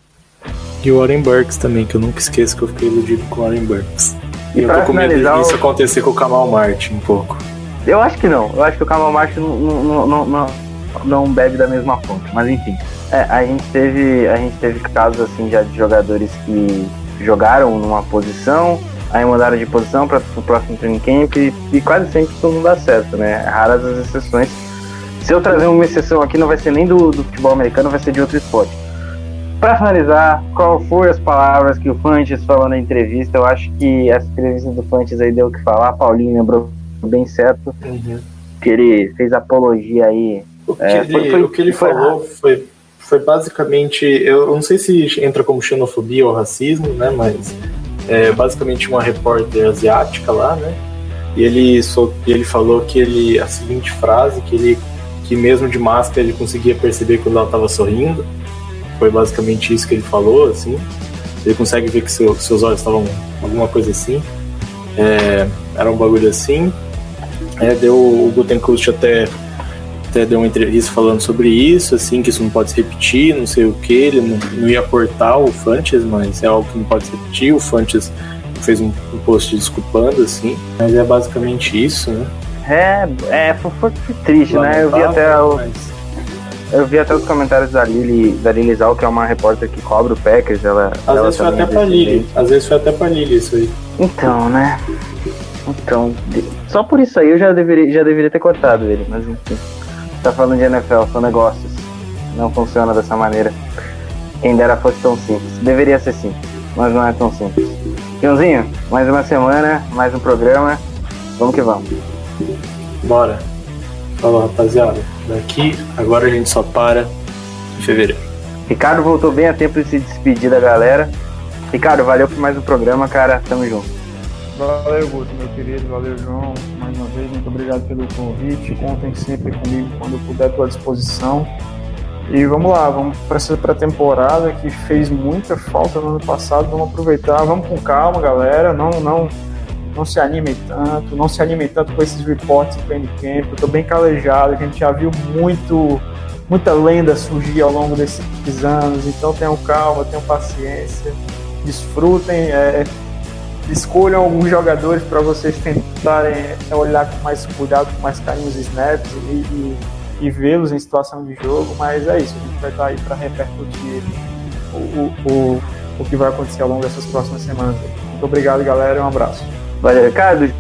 E o Warren Burks também, que eu nunca esqueço que eu fiquei iludido com o Warren Burks. E, e eu tô com medo disso acontecer com o Kamal Martin um pouco. Eu acho que não. Eu acho que o Kamal Martin não, não, não, não, bebe da mesma fonte. Mas enfim. É, a gente teve. A gente teve casos assim já de jogadores que jogaram numa posição, aí mudaram de posição para o próximo training camp e, e quase sempre tudo não dá certo, né? Raras as exceções se eu trazer uma exceção aqui, não vai ser nem do, do futebol americano, vai ser de outro esporte. Para finalizar, qual foram as palavras que o Fantes falou na entrevista? Eu acho que essa entrevista do Fantes aí deu o que falar. Paulinho lembrou bem certo uhum. que ele fez apologia aí. O que, é, ele, foi, foi, o que ele foi falou foi, foi basicamente, eu não sei se entra como xenofobia ou racismo, né? Mas é basicamente uma repórter asiática lá, né? E ele, ele falou que ele a seguinte frase que ele que mesmo de máscara ele conseguia perceber quando ela estava sorrindo. Foi basicamente isso que ele falou, assim. Ele consegue ver que seu, seus olhos estavam alguma coisa assim. É, era um bagulho assim. É, deu o Gutenkust até até deu uma entrevista falando sobre isso, assim, que isso não pode se repetir, não sei o que, ele não, não, ia cortar o Fantes, mas é algo que não pode se repetir, o Fantes fez um, um post desculpando, assim, mas é basicamente isso, né? É, é foi, foi triste, né? Eu vi até o, eu vi até os comentários da Lily, da Lily Zal, que é uma repórter que cobra o Packers. Ela, Às ela vezes foi até pra Lily. Às vezes foi até pra Lily isso aí. Então, né? Então, só por isso aí eu já deveria, já deveria ter cortado ele, mas enfim. Tá falando de NFL, são negócios. não funciona dessa maneira. Quem dera fosse tão simples. Deveria ser simples, mas não é tão simples. Joãozinho, mais uma semana, mais um programa. Vamos que vamos. Bora. Falou, rapaziada. Daqui, agora a gente só para em fevereiro. Ricardo voltou bem a tempo de se despedir da galera. Ricardo, valeu por mais um programa, cara. Tamo junto. Valeu, Guto, meu querido. Valeu, João. Mais uma vez, muito obrigado pelo convite. Contem sempre comigo quando eu puder, estou à disposição. E vamos lá, vamos para essa pré-temporada que fez muita falta no ano passado. Vamos aproveitar, vamos com calma, galera. Não, não, não se animem tanto, não se animem tanto com esses reportes do training camp. Eu tô bem calejado, a gente já viu muito, muita lenda surgir ao longo desses anos. Então tenham calma, tenham paciência, desfrutem. É, escolham alguns jogadores para vocês tentarem olhar com mais cuidado, com mais carinho os snaps e, e, e vê-los em situação de jogo, mas é isso, a gente vai estar aí para repercutir o, o, o, o que vai acontecer ao longo dessas próximas semanas. Muito obrigado, galera, e um abraço. Valeu, Ricardo.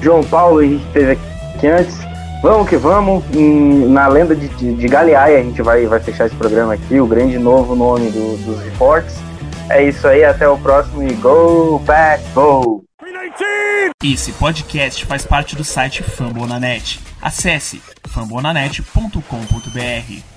João Paulo, Henrique esteve aqui antes. Vamos que vamos. Em- na lenda de, de, de Galeaia, a gente vai, vai fechar esse programa aqui, o grande novo nome do- dos reportes. É isso aí, até o próximo e Go Pack Go! Esse podcast faz parte do site Fambonanet. Acesse fambonanet.com.br.